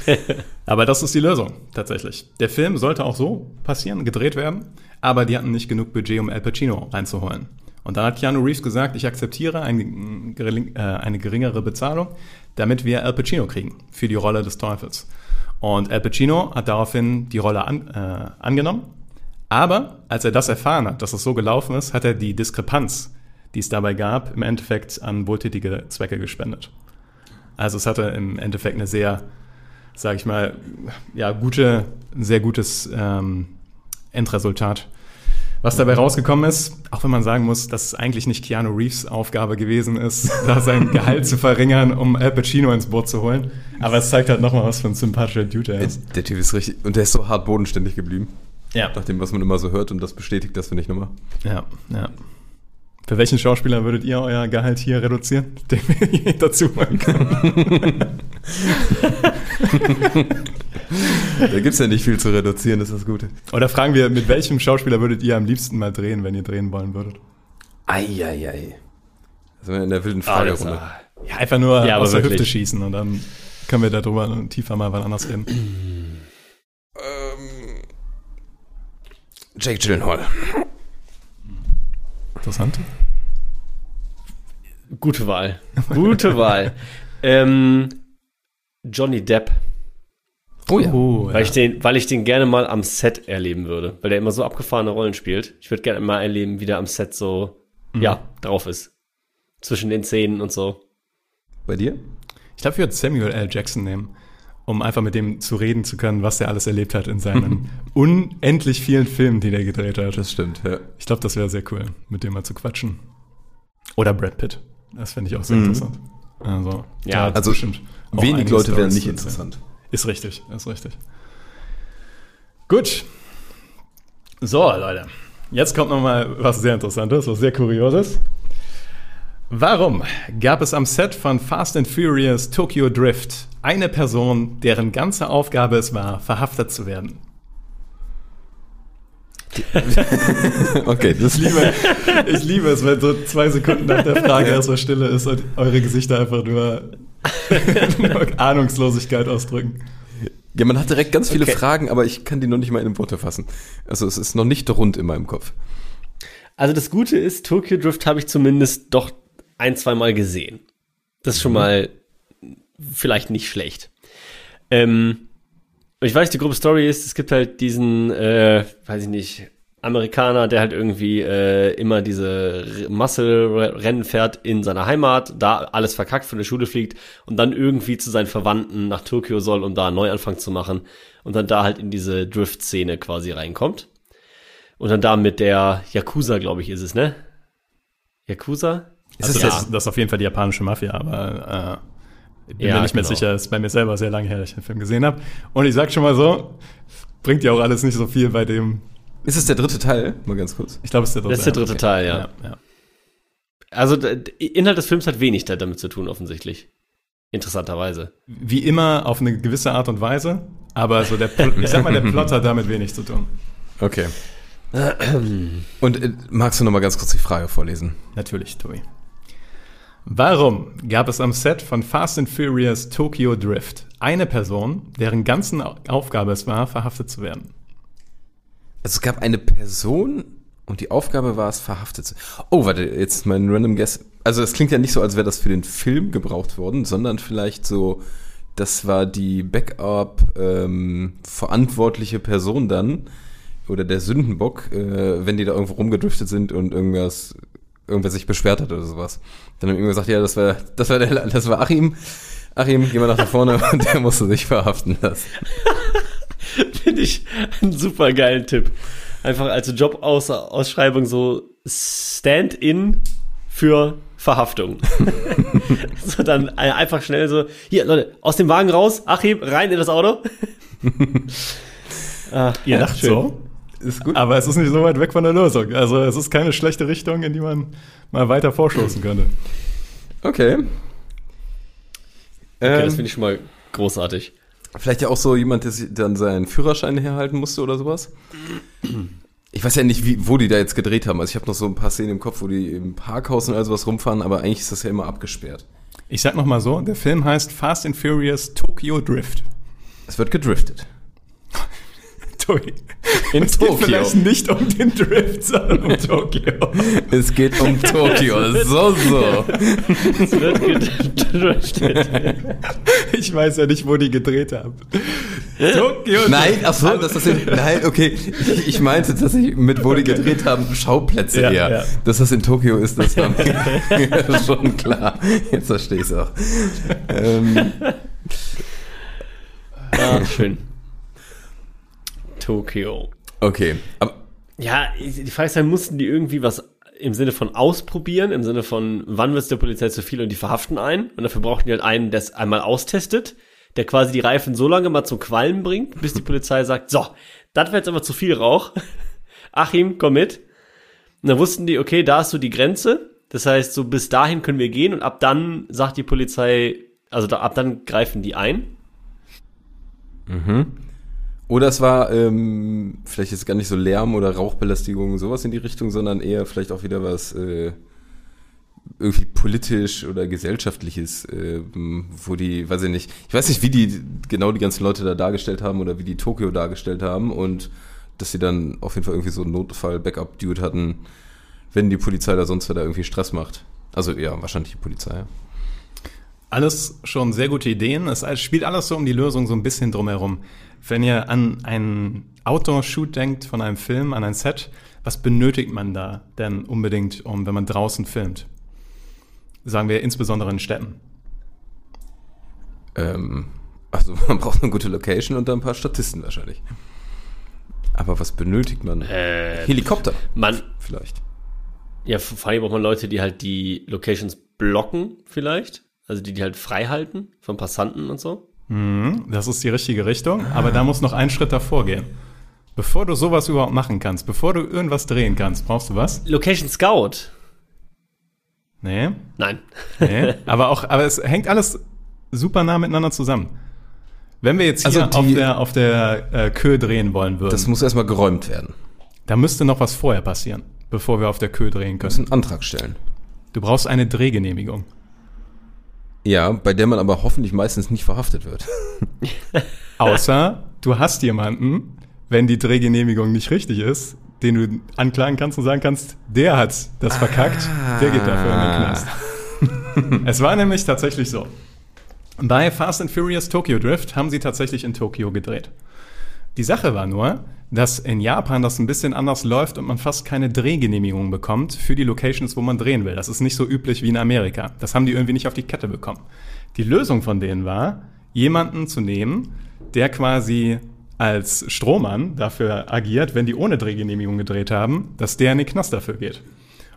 Aber das ist die Lösung, tatsächlich. Der Film sollte auch so passieren, gedreht werden, aber die hatten nicht genug Budget, um Al Pacino reinzuholen. Und dann hat Keanu Reeves gesagt, ich akzeptiere ein, gering- äh, eine geringere Bezahlung, damit wir Al Pacino kriegen für die Rolle des Teufels. Und Al Pacino hat daraufhin die Rolle an, äh, angenommen. Aber als er das erfahren hat, dass es so gelaufen ist, hat er die Diskrepanz, die es dabei gab, im Endeffekt an wohltätige Zwecke gespendet. Also es hatte im Endeffekt eine sehr, sage ich mal, ja, gute, sehr gutes ähm, Endresultat. Was dabei rausgekommen ist, auch wenn man sagen muss, dass es eigentlich nicht Keanu Reeves Aufgabe gewesen ist, da sein Gehalt zu verringern, um Al Pacino ins Boot zu holen. Aber es zeigt halt nochmal, was für ein sympathischer Dude er ist. der Typ ist richtig, und der ist so hart bodenständig geblieben. Ja, Nach dem, was man immer so hört, und das bestätigt das, finde ich nochmal. ja, ja. Für welchen Schauspieler würdet ihr euer Gehalt hier reduzieren, den wir hier dazu machen können? Da gibt's ja nicht viel zu reduzieren, das ist das Gute. Oder fragen wir, mit welchem Schauspieler würdet ihr am liebsten mal drehen, wenn ihr drehen wollen würdet? Eieiei. Da sind wir in der wilden Ah, das, Fragerunde. ah, Ja, einfach nur Ja, aber aus der wirklich. Hüfte schießen und dann können wir darüber tiefer mal wann anders reden. Jake Gyllenhaal. Interessant. gute Wahl. Gute Wahl. ähm, Johnny Depp. Oh ja. Oh, Weil, ich den, weil ich den gerne mal am Set erleben würde. Weil der immer so abgefahrene Rollen spielt. Ich würde gerne mal erleben, wie der am Set so, ja, drauf ist. Zwischen den Szenen und so. Bei dir? Ich glaube, ich würde Samuel L. Jackson nehmen, um einfach mit dem zu reden zu können, was er alles erlebt hat in seinen unendlich vielen Filmen, die der gedreht hat. Das stimmt, ja. Ich glaube, das wäre sehr cool, mit dem mal zu quatschen. Oder Brad Pitt. Das fände ich auch sehr Mhm. interessant. Also, Ja, also bestimmt auch Wenig Leute wären Storys nicht zu erzählen. interessant. Ist richtig, ist richtig. Gut. So, Leute. Jetzt kommt noch mal was sehr Interessantes, was sehr Kurioses. Warum gab es am Set von Fast and Furious Tokyo Drift eine Person, deren ganze Aufgabe es war, verhaftet zu werden? Okay, das liebe, ich liebe es, wenn so zwei Sekunden nach der Frage erstmal Stille ist und eure Gesichter einfach nur, nur Ahnungslosigkeit ausdrücken. Ja, man hat direkt ganz viele Okay. Fragen, aber ich kann die noch nicht mal in Worte fassen. Also es ist noch nicht rund in meinem Kopf. Also das Gute ist, Tokyo Drift habe ich zumindest doch ein, zwei Mal gesehen. Das ist schon mal vielleicht nicht schlecht. Ähm, ich weiß, die grobe Story ist, es gibt halt diesen, äh, weiß ich nicht, Amerikaner, der halt irgendwie äh, immer diese Muscle-Rennen fährt in seiner Heimat, da alles verkackt von der Schule fliegt und dann irgendwie zu seinen Verwandten nach Tokio soll, um da einen Neuanfang zu machen und dann da halt in diese Drift-Szene quasi reinkommt. Und dann da mit der Yakuza, glaube ich, ist es, ne? Yakuza? Das, Also ist, ja. das, das ist auf jeden Fall die japanische Mafia, aber äh, ich bin Ja, mir nicht mehr genau. sicher. Ist bei mir selber sehr lange her, dass ich den Film gesehen habe. Und ich sag schon mal so, bringt ja auch alles nicht so viel bei dem. Ist es der dritte Teil? Mal ganz kurz. Ich glaube, es ist der dritte. Das ist der dritte. Teil, ja. ja, ja. Also Inhalt des Films hat wenig da- damit zu tun, offensichtlich. Interessanterweise. Wie immer auf eine gewisse Art und Weise, aber so der, ich sag mal, der Plot hat damit wenig zu tun. Okay. Und äh, magst du noch mal ganz kurz die Frage vorlesen? Natürlich, Tobi. Warum gab es am Set von Fast and Furious Tokyo Drift eine Person, deren ganzen Au- Aufgabe es war, verhaftet zu werden? Also es gab eine Person und die Aufgabe war es, verhaftet zu. Oh, warte, jetzt mein random Guess. Also es klingt ja nicht so, als wäre das für den Film gebraucht worden, sondern vielleicht so, das war die Backup ähm, verantwortliche Person dann oder der Sündenbock, äh, wenn die da irgendwo rumgedriftet sind und irgendwas irgendwer sich beschwert hat oder sowas. Dann haben irgendwer gesagt, ja, das war das war der das war Achim. Achim, geh mal nach da vorne und der musste sich verhaften lassen. Finde ich einen super geilen Tipp. Einfach als Jobausschreibung so Stand-in für Verhaftung. so dann einfach schnell so, hier Leute, aus dem Wagen raus, Achim, rein in das Auto. ah, Ihr dacht schön. so. Ist gut. Aber es ist nicht so weit weg von der Lösung. Also es ist keine schlechte Richtung, in die man mal weiter vorstoßen könnte. Okay. Okay, Ähm, das finde ich schon mal großartig. Vielleicht ja auch so jemand, der sich dann seinen Führerschein herhalten musste oder sowas. Ich weiß ja nicht, wie, wo die da jetzt gedreht haben. Also ich habe noch so ein paar Szenen im Kopf, wo die im Parkhaus und all sowas rumfahren, aber eigentlich ist das ja immer abgesperrt. Ich sag noch mal so, der Film heißt Fast and Furious Tokyo Drift. Es wird gedriftet. In es geht Tokio. vielleicht nicht um den Drift, sondern um Tokio. Es geht um Tokio. So, so. Es wird gedriftet. Ich weiß ja nicht, wo die gedreht haben. Tokio. Nein, ach so, das ist in, nein, okay. Ich, ich meinte tatsächlich mit, wo die gedreht haben, Schauplätze Ja, eher. ja. Dass das in Tokio ist, das war mir schon klar. Jetzt verstehe ich es auch. Ähm, Ah, schön. Tokio. okay, aber Ja, die Frage ist dann, mussten die irgendwie was im Sinne von ausprobieren, im Sinne von, wann wird es der Polizei zu viel und die verhaften einen? Und dafür brauchten die halt einen, der es einmal austestet, der quasi die Reifen so lange mal zum Qualmen bringt, bis die Polizei sagt, so, das wird jetzt aber zu viel Rauch. Achim, komm mit. Und dann wussten die, okay, da ist so die Grenze. Das heißt, so bis dahin können wir gehen und ab dann sagt die Polizei, also da, ab dann greifen die ein. Oder es war ähm, vielleicht jetzt gar nicht so Lärm oder Rauchbelästigung, sowas in die Richtung, sondern eher vielleicht auch wieder was äh, irgendwie politisch oder gesellschaftliches, ähm, wo die, weiß ich nicht, ich weiß nicht, wie die genau die ganzen Leute da dargestellt haben oder wie die Tokio dargestellt haben und dass sie dann auf jeden Fall irgendwie so einen Notfall-Backup-Dude hatten, wenn die Polizei da sonst wieder irgendwie Stress macht. Also ja, wahrscheinlich die Polizei. Alles schon sehr gute Ideen. Es spielt alles so um die Lösung so ein bisschen drumherum. Wenn ihr an einen Outdoor-Shoot denkt von einem Film, an ein Set, was benötigt man da denn unbedingt, um, wenn man draußen filmt? Sagen wir insbesondere in Städten. Ähm, also man braucht eine gute Location und dann ein paar Statisten wahrscheinlich. Aber was benötigt man? Äh, Helikopter man, vielleicht. Ja, vor allem braucht man Leute, die halt die Locations blocken, vielleicht. Also die, die halt frei halten von Passanten und so. Mhm, das ist die richtige Richtung, aber da muss noch ein Schritt davor gehen. Bevor du sowas überhaupt machen kannst, bevor du irgendwas drehen kannst, brauchst du was? Location Scout. Nee, Nein. nee. aber auch, aber es hängt alles super nah miteinander zusammen. Wenn wir jetzt hier Also auf die- der, auf der äh, Kö drehen wollen würden, Das muss erstmal geräumt werden. da müsste noch was vorher passieren, bevor wir auf der Kö drehen Du musst können. einen Antrag stellen. Du brauchst eine Drehgenehmigung. Ja, bei der man aber hoffentlich meistens nicht verhaftet wird. Außer du hast jemanden, wenn die Drehgenehmigung nicht richtig ist, den du anklagen kannst und sagen kannst, der hat das verkackt, der geht dafür in den Knast. es war nämlich tatsächlich so. Bei Fast and Furious Tokyo Drift haben sie tatsächlich in Tokio gedreht. Die Sache war nur, dass in Japan das ein bisschen anders läuft und man fast keine Drehgenehmigung bekommt für die Locations, wo man drehen will. Das ist nicht so üblich wie in Amerika. Das haben die irgendwie nicht auf die Kette bekommen. Die Lösung von denen war, jemanden zu nehmen, der quasi als Strohmann dafür agiert, wenn die ohne Drehgenehmigung gedreht haben, dass der in den Knast dafür geht.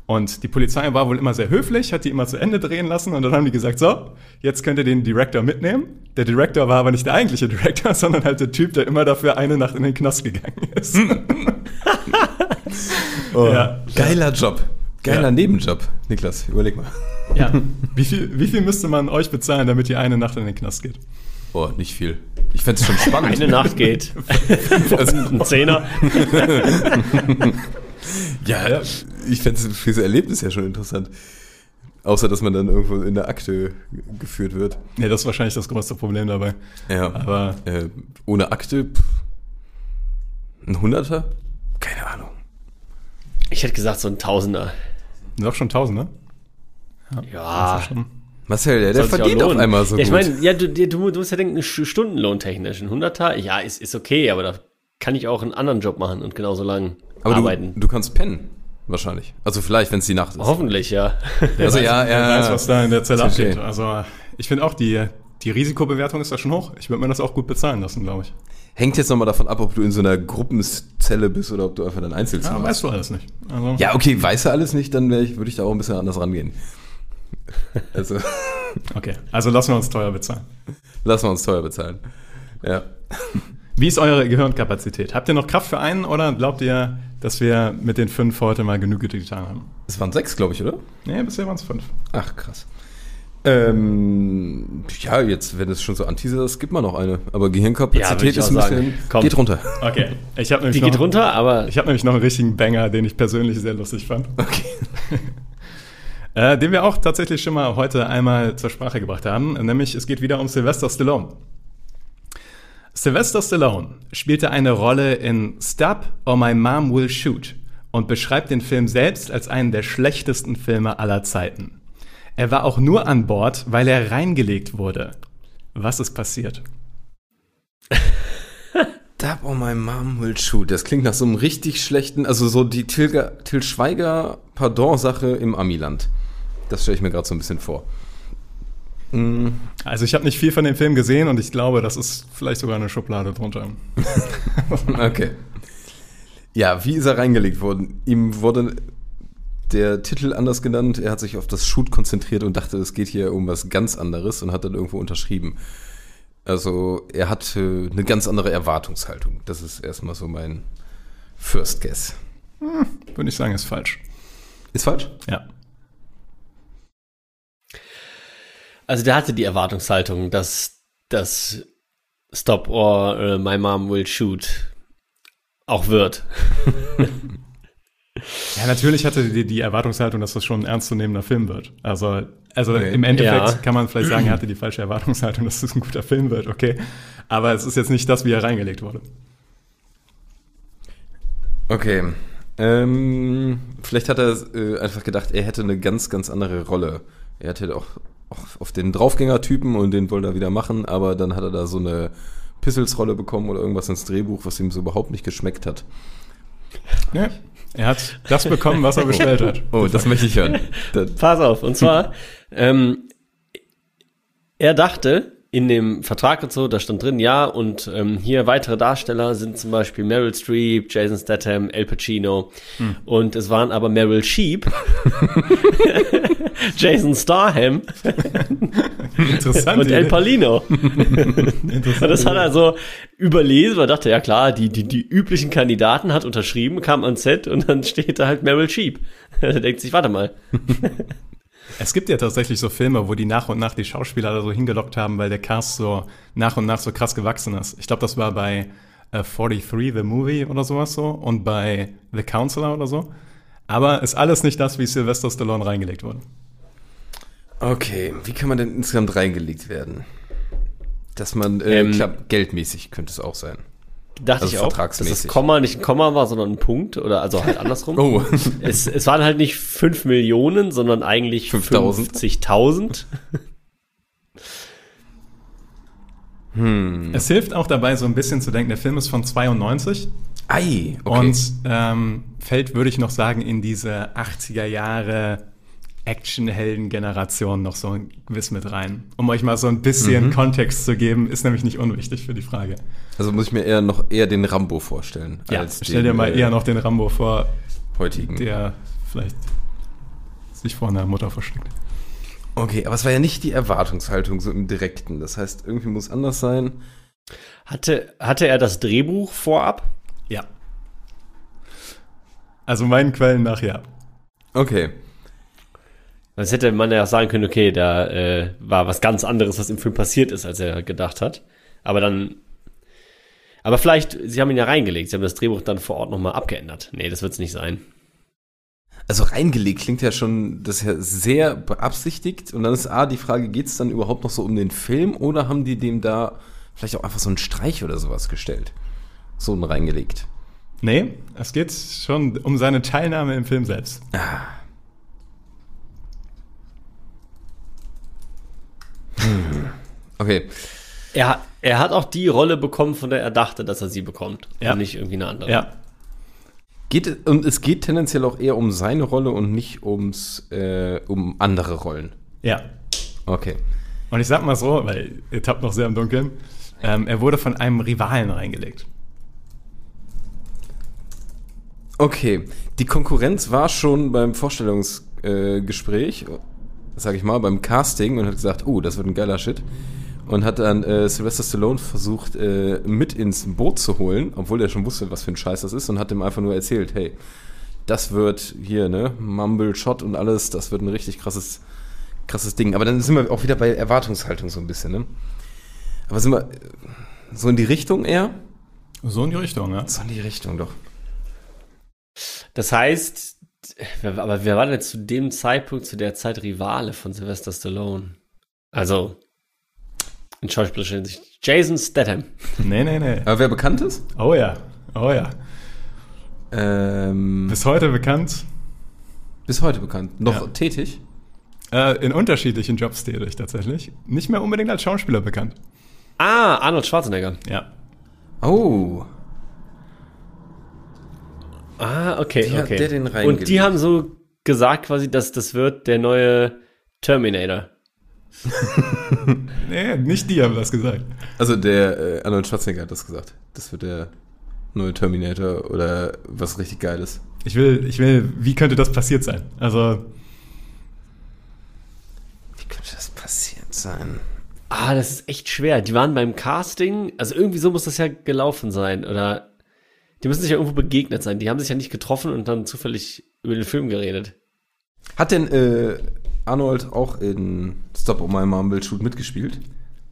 Und die Polizei war wohl immer sehr höflich, hat die immer zu Ende drehen lassen und dann haben die gesagt, so, jetzt könnt ihr den Director mitnehmen. Der Director war aber nicht der eigentliche Director, sondern halt der Typ, der immer dafür eine Nacht in den Knast gegangen ist. ja. Geiler Job. Geiler Ja. Nebenjob. Niklas, überleg mal. ja. Wie viel, wie viel müsste man euch bezahlen, damit ihr eine Nacht in den Knast geht? Oh, nicht viel. Ich fände es schon spannend. Eine Nacht geht. Also, Ein Zehner. ja, Ja. ich fände es für das Erlebnis ja schon interessant. Außer, dass man dann irgendwo in der Akte geführt wird. Ja, das ist wahrscheinlich das größte Problem dabei. Ja. Aber Äh, ohne Akte, pff, ein Hunderter? Keine Ahnung. Ich hätte gesagt, so ein Tausender. doch schon tausend, ne? Ja. Marcel, der, der verdient auf einmal so ja, ich gut. meine, ja, du, du, du musst ja denken, sch- stundenlohntechnisch. Ein Hunderter, ja, ist, ist okay, aber da kann ich auch einen anderen Job machen und genauso lang Aber arbeiten. du, du kannst pennen, wahrscheinlich. Also vielleicht, wenn es die Nacht ist. Hoffentlich, ja. Also ja, Wer ja. weiß, was da in der Zelle Ist okay. abgeht. Also ich finde auch, die, die Risikobewertung ist da schon hoch. Ich würde mir das auch gut bezahlen lassen, glaube ich. Hängt jetzt nochmal davon ab, ob du in so einer Gruppenzelle bist oder ob du einfach ein Einzelzimmer Ja, hast. weißt du alles nicht. Also, Ja, okay, weiß er alles nicht, dann ich, würde ich da auch ein bisschen anders rangehen. Also, Okay, also lassen wir uns teuer bezahlen. lassen wir uns teuer bezahlen. Ja. Wie ist eure Gehirnkapazität? Habt ihr noch Kraft für einen oder glaubt ihr, dass wir mit den fünf heute mal genügend getan haben? Es waren sechs, glaube ich, oder? Nee, bisher waren es fünf. Ach, krass. Ähm, ja, jetzt, wenn es schon so anteasert ist, gibt man noch eine. Aber Ja, Gehirnkapazität ich ist ein sagen. bisschen. Komm. Geht runter. Okay, ich habe nämlich, Die geht noch- runter, aber ich hab nämlich noch einen richtigen Banger, den ich persönlich sehr lustig fand. Okay. Äh, den wir auch tatsächlich schon mal heute einmal zur Sprache gebracht haben, nämlich es geht wieder um Sylvester Stallone. Sylvester Stallone spielte eine Rolle in Stop or My Mom Will Shoot und beschreibt den Film selbst als einen der schlechtesten Filme aller Zeiten. Er war auch nur an Bord, weil er reingelegt wurde. Was ist passiert? Dab on my mom will shoot. Das klingt nach so einem richtig schlechten, also so die Tilger, Til Schweiger Pardon-Sache im Amiland. Das stelle ich mir gerade so ein bisschen vor. Mm, Also ich habe nicht viel von dem Film gesehen und ich glaube, das ist vielleicht sogar eine Schublade drunter. Okay. Ja, wie ist er reingelegt worden? Ihm wurde der Titel anders genannt. Er hat sich auf das Shoot konzentriert und dachte, es geht hier um was ganz anderes und hat dann irgendwo unterschrieben. Also er hat äh, eine ganz andere Erwartungshaltung. Das ist erstmal so mein First Guess. Würde ich sagen, ist falsch. Ist falsch? Ja. Also der hatte die Erwartungshaltung, dass das Stop or äh, My Mom Will Shoot auch wird. Ja, natürlich hatte die die Erwartungshaltung, dass das schon ein ernstzunehmender Film wird. Also, also Okay. im Endeffekt Ja. kann man vielleicht sagen, er hatte die falsche Erwartungshaltung, dass es ein guter Film wird, okay. Aber es ist jetzt nicht das, wie er reingelegt wurde. Okay. Ähm, vielleicht hat er äh, einfach gedacht, er hätte eine ganz, ganz andere Rolle. Er hätte auch auf den Draufgänger-Typen und den wollte er wieder machen, aber dann hat er da so eine Pisselsrolle bekommen oder irgendwas ins Drehbuch, was ihm so überhaupt nicht geschmeckt hat. Ja. Er hat das bekommen, was er bestellt hat. Oh, das möchte ich hören. Das, Pass auf, und zwar, ähm, er dachte in dem Vertrag und so, da stand drin, ja, und ähm, hier weitere Darsteller sind zum Beispiel Meryl Streep, Jason Statham, El Pacino und es waren aber Meryl Sheep, Jason Starham Interessant. und El Palino. Interessant. Und das hat er so überlesen, weil er dachte, ja klar, die, die, die üblichen Kandidaten hat unterschrieben, kam ans Set und dann steht da halt Meryl Sheep. Er denkt sich, warte mal. Es gibt ja tatsächlich so Filme, wo die nach und nach die Schauspieler da so hingelockt haben, weil der Cast so nach und nach so krass gewachsen ist. Ich glaube, das war bei äh, 43, The Movie oder sowas so und bei The Counselor oder so. Aber ist alles nicht das, wie Sylvester Stallone reingelegt wurde. okay, wie kann man denn insgesamt reingelegt werden? Dass man, äh, Ähm, klar, geldmäßig könnte es auch sein. Dachte Also ich auch, dass das Komma nicht ein Komma war, sondern ein Punkt oder also halt andersrum. Oh, Es, es waren halt nicht 5 Millionen, sondern eigentlich 5000. 50.000. Es hilft auch dabei, so ein bisschen zu denken, der Film ist von 92 ei, okay. und ähm, fällt, würde ich noch sagen, in diese 80er Jahre Actionhelden-Generation noch so gewiss mit rein. Um euch mal so ein bisschen Kontext zu geben, ist nämlich nicht unwichtig für die Frage. also muss ich mir eher noch eher den Rambo vorstellen. Ja, als stell dir mal äh, eher noch den Rambo vor, heutigen. der vielleicht sich vor einer Mutter versteckt. Okay, aber es war ja nicht die Erwartungshaltung so im Direkten. Das heißt, irgendwie muss anders sein. Hatte, hatte er das Drehbuch vorab? Ja. Also meinen Quellen nach ja. Okay. Sonst hätte man ja sagen können, okay, da äh, war was ganz anderes, was im Film passiert ist, als er gedacht hat. Aber dann. Aber vielleicht, sie haben ihn ja reingelegt, sie haben das Drehbuch dann vor Ort nochmal abgeändert. Nee, das wird es nicht sein. Also reingelegt klingt ja schon, das ist ja sehr beabsichtigt. Und dann ist A, die Frage, geht es dann überhaupt noch so um den Film oder haben die dem da vielleicht auch einfach so einen Streich oder sowas gestellt? So einen reingelegt. Nee, es geht schon um seine Teilnahme im Film selbst. Okay. Er, er hat auch die Rolle bekommen, von der er dachte, dass er sie bekommt. Ja. Und nicht irgendwie eine andere. Ja. Geht, und es geht tendenziell auch eher um seine Rolle und nicht ums, äh, um andere Rollen. Ja. Okay. Und ich sag mal so, weil ihr tappt noch sehr im Dunkeln, Ähm, er wurde von einem Rivalen reingelegt. Okay, die Konkurrenz war schon beim Vorstellungsgespräch, äh, sag ich mal, beim Casting und hat gesagt, oh, das wird ein geiler Shit. Und hat dann äh, Sylvester Stallone versucht, äh, mit ins Boot zu holen, obwohl er schon wusste, was für ein Scheiß das ist, und hat ihm einfach nur erzählt, hey, das wird hier, ne, Mumble Shot und alles, das wird ein richtig krasses, krasses Ding. Aber dann sind wir auch wieder bei Erwartungshaltung so ein bisschen, ne? Aber sind wir äh, so in die Richtung eher? So in die Richtung, ja. So in die Richtung doch. Das heißt, aber wer war denn zu dem Zeitpunkt, zu der Zeit Rivale von Sylvester Stallone? Also, in schauspielerischer Hinsicht. Jason Statham. Nee, nee, nee. Aber wer bekannt ist? Oh ja, oh ja. Ähm, Bis heute bekannt, bis heute bekannt. Noch Ja. tätig? äh, in unterschiedlichen Jobs tätig tatsächlich. Nicht mehr unbedingt als Schauspieler bekannt. Ah, Arnold Schwarzenegger. Ja. Oh. Ah, okay, Die hat okay. der den Und die haben so gesagt quasi, dass das wird der neue Terminator. Nee, nicht die haben das gesagt. Also der äh, Arnold Schwarzenegger hat das gesagt. Das wird der neue Terminator oder was richtig Geiles. Ich will, ich will, wie könnte das passiert sein? Also, Wie könnte das passiert sein? Ah, das ist echt schwer. Die waren beim Casting, also irgendwie so muss das ja gelaufen sein. Oder die müssen sich ja irgendwo begegnet sein. Die haben sich ja nicht getroffen und dann zufällig über den Film geredet. Hat denn äh, Arnold auch in Stop on My Mumble Shoot mitgespielt?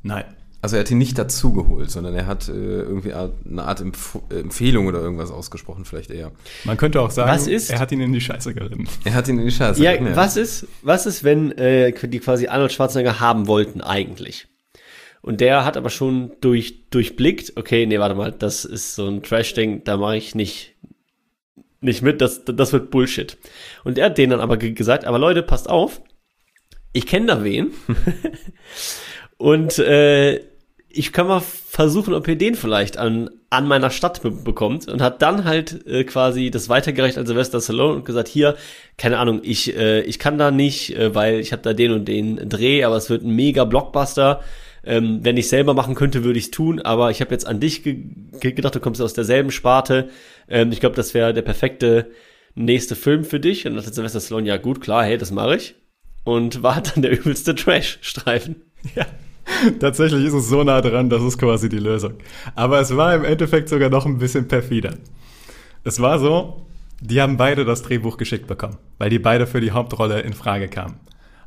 nein. Also er hat ihn nicht dazugeholt, sondern er hat äh, irgendwie eine Art Empf äh, Empfehlung oder irgendwas ausgesprochen, vielleicht eher. Man könnte auch sagen, Was ist- er hat ihn in die Scheiße geritten. Er hat ihn in die Scheiße. Ja, was ist, was ist, wenn äh, die quasi Arnold Schwarzenegger haben wollten eigentlich? Und der hat aber schon durch, durchblickt, okay, nee, warte mal, das ist so ein Trash-Ding, da mache ich nicht, nicht mit, das, das wird Bullshit. Und er hat denen dann aber ge- gesagt, aber Leute, passt auf, ich kenne da wen. Und äh, ich kann mal versuchen, ob ihr den vielleicht an, an meiner Stadt be bekommt. Und hat dann halt äh, quasi das weitergereicht an Sylvester Stallone und gesagt, hier, keine Ahnung, ich, äh, ich kann da nicht, äh, weil ich habe da den und den Dreh, aber es wird ein mega Blockbuster. Ähm, wenn ich selber machen könnte, würde ich es tun, aber ich habe jetzt an dich ge ge gedacht, du kommst aus derselben Sparte. Ähm, ich glaube, das wäre der perfekte nächste Film für dich. Und dann hat Sylvester Stallone, ja gut, klar, hey, das mache ich. Und war dann der übelste Trash-Streifen. Ja. Tatsächlich ist es so nah dran, das ist quasi die Lösung. Aber es war im Endeffekt sogar noch ein bisschen perfider. Es war so, die haben beide das Drehbuch geschickt bekommen, weil die beide für die Hauptrolle in Frage kamen.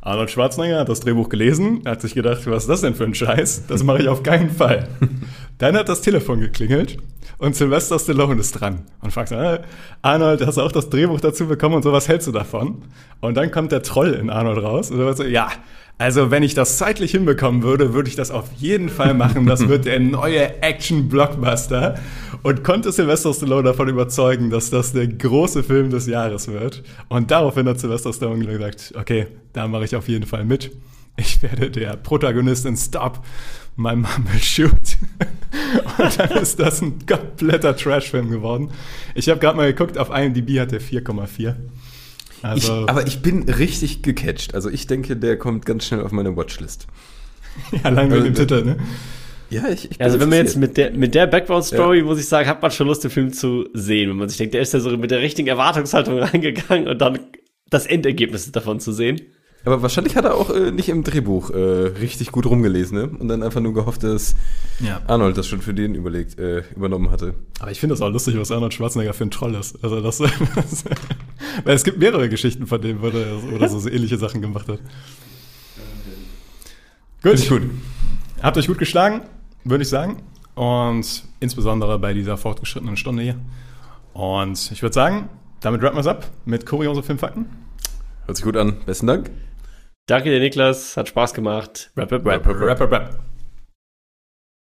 Arnold Schwarzenegger hat das Drehbuch gelesen, hat sich gedacht, was ist das denn für ein Scheiß? Das mache ich auf keinen Fall. Dann hat das Telefon geklingelt und Sylvester Stallone ist dran und fragt, äh, Arnold, hast du auch das Drehbuch dazu bekommen und so, was hältst du davon? Und dann kommt der Troll in Arnold raus und er so, ja, also wenn ich das zeitlich hinbekommen würde, würde ich das auf jeden Fall machen. Das wird der neue Action-Blockbuster. Und konnte Sylvester Stallone davon überzeugen, dass das der große Film des Jahres wird. Und daraufhin hat Sylvester Stallone gesagt, okay, da mache ich auf jeden Fall mit. Ich werde der Protagonist in Stop, My Mumble Shoot. Und dann ist das ein kompletter Trash-Film geworden. Ich habe gerade mal geguckt, auf IMDb hat der 4,4. Ich, Also, aber ich bin richtig gecatcht. Also ich denke, der kommt ganz schnell auf meine Watchlist. allein mit dem also, Titel, ne? Ja, ich, ich bin Also wenn man jetzt mit der, mit der Background-Story, muss ich sagen, hat man schon Lust, den Film zu sehen. Wenn man sich denkt, der ist ja so mit der richtigen Erwartungshaltung reingegangen und dann das Endergebnis davon zu sehen. Aber wahrscheinlich hat er auch äh, nicht im Drehbuch äh, richtig gut rumgelesen, ne? Und dann einfach nur gehofft, dass Ja. Arnold das schon für den überlegt, äh, übernommen hatte. Aber ich finde es auch lustig, was Arnold Schwarzenegger für ein Troll ist. Also das, das weil es gibt mehrere Geschichten von dem, wo er oder so, so ähnliche Sachen gemacht hat. Gut, gut. Habt euch gut geschlagen, würde ich sagen. Und insbesondere bei dieser fortgeschrittenen Stunde hier. Und ich würde sagen, damit rappen wir es ab mit kuriose Filmfakten. Hört sich gut an. Besten Dank. Danke dir, Niklas. Hat Spaß gemacht. Rap, rap, rap. Rap, rap, rap.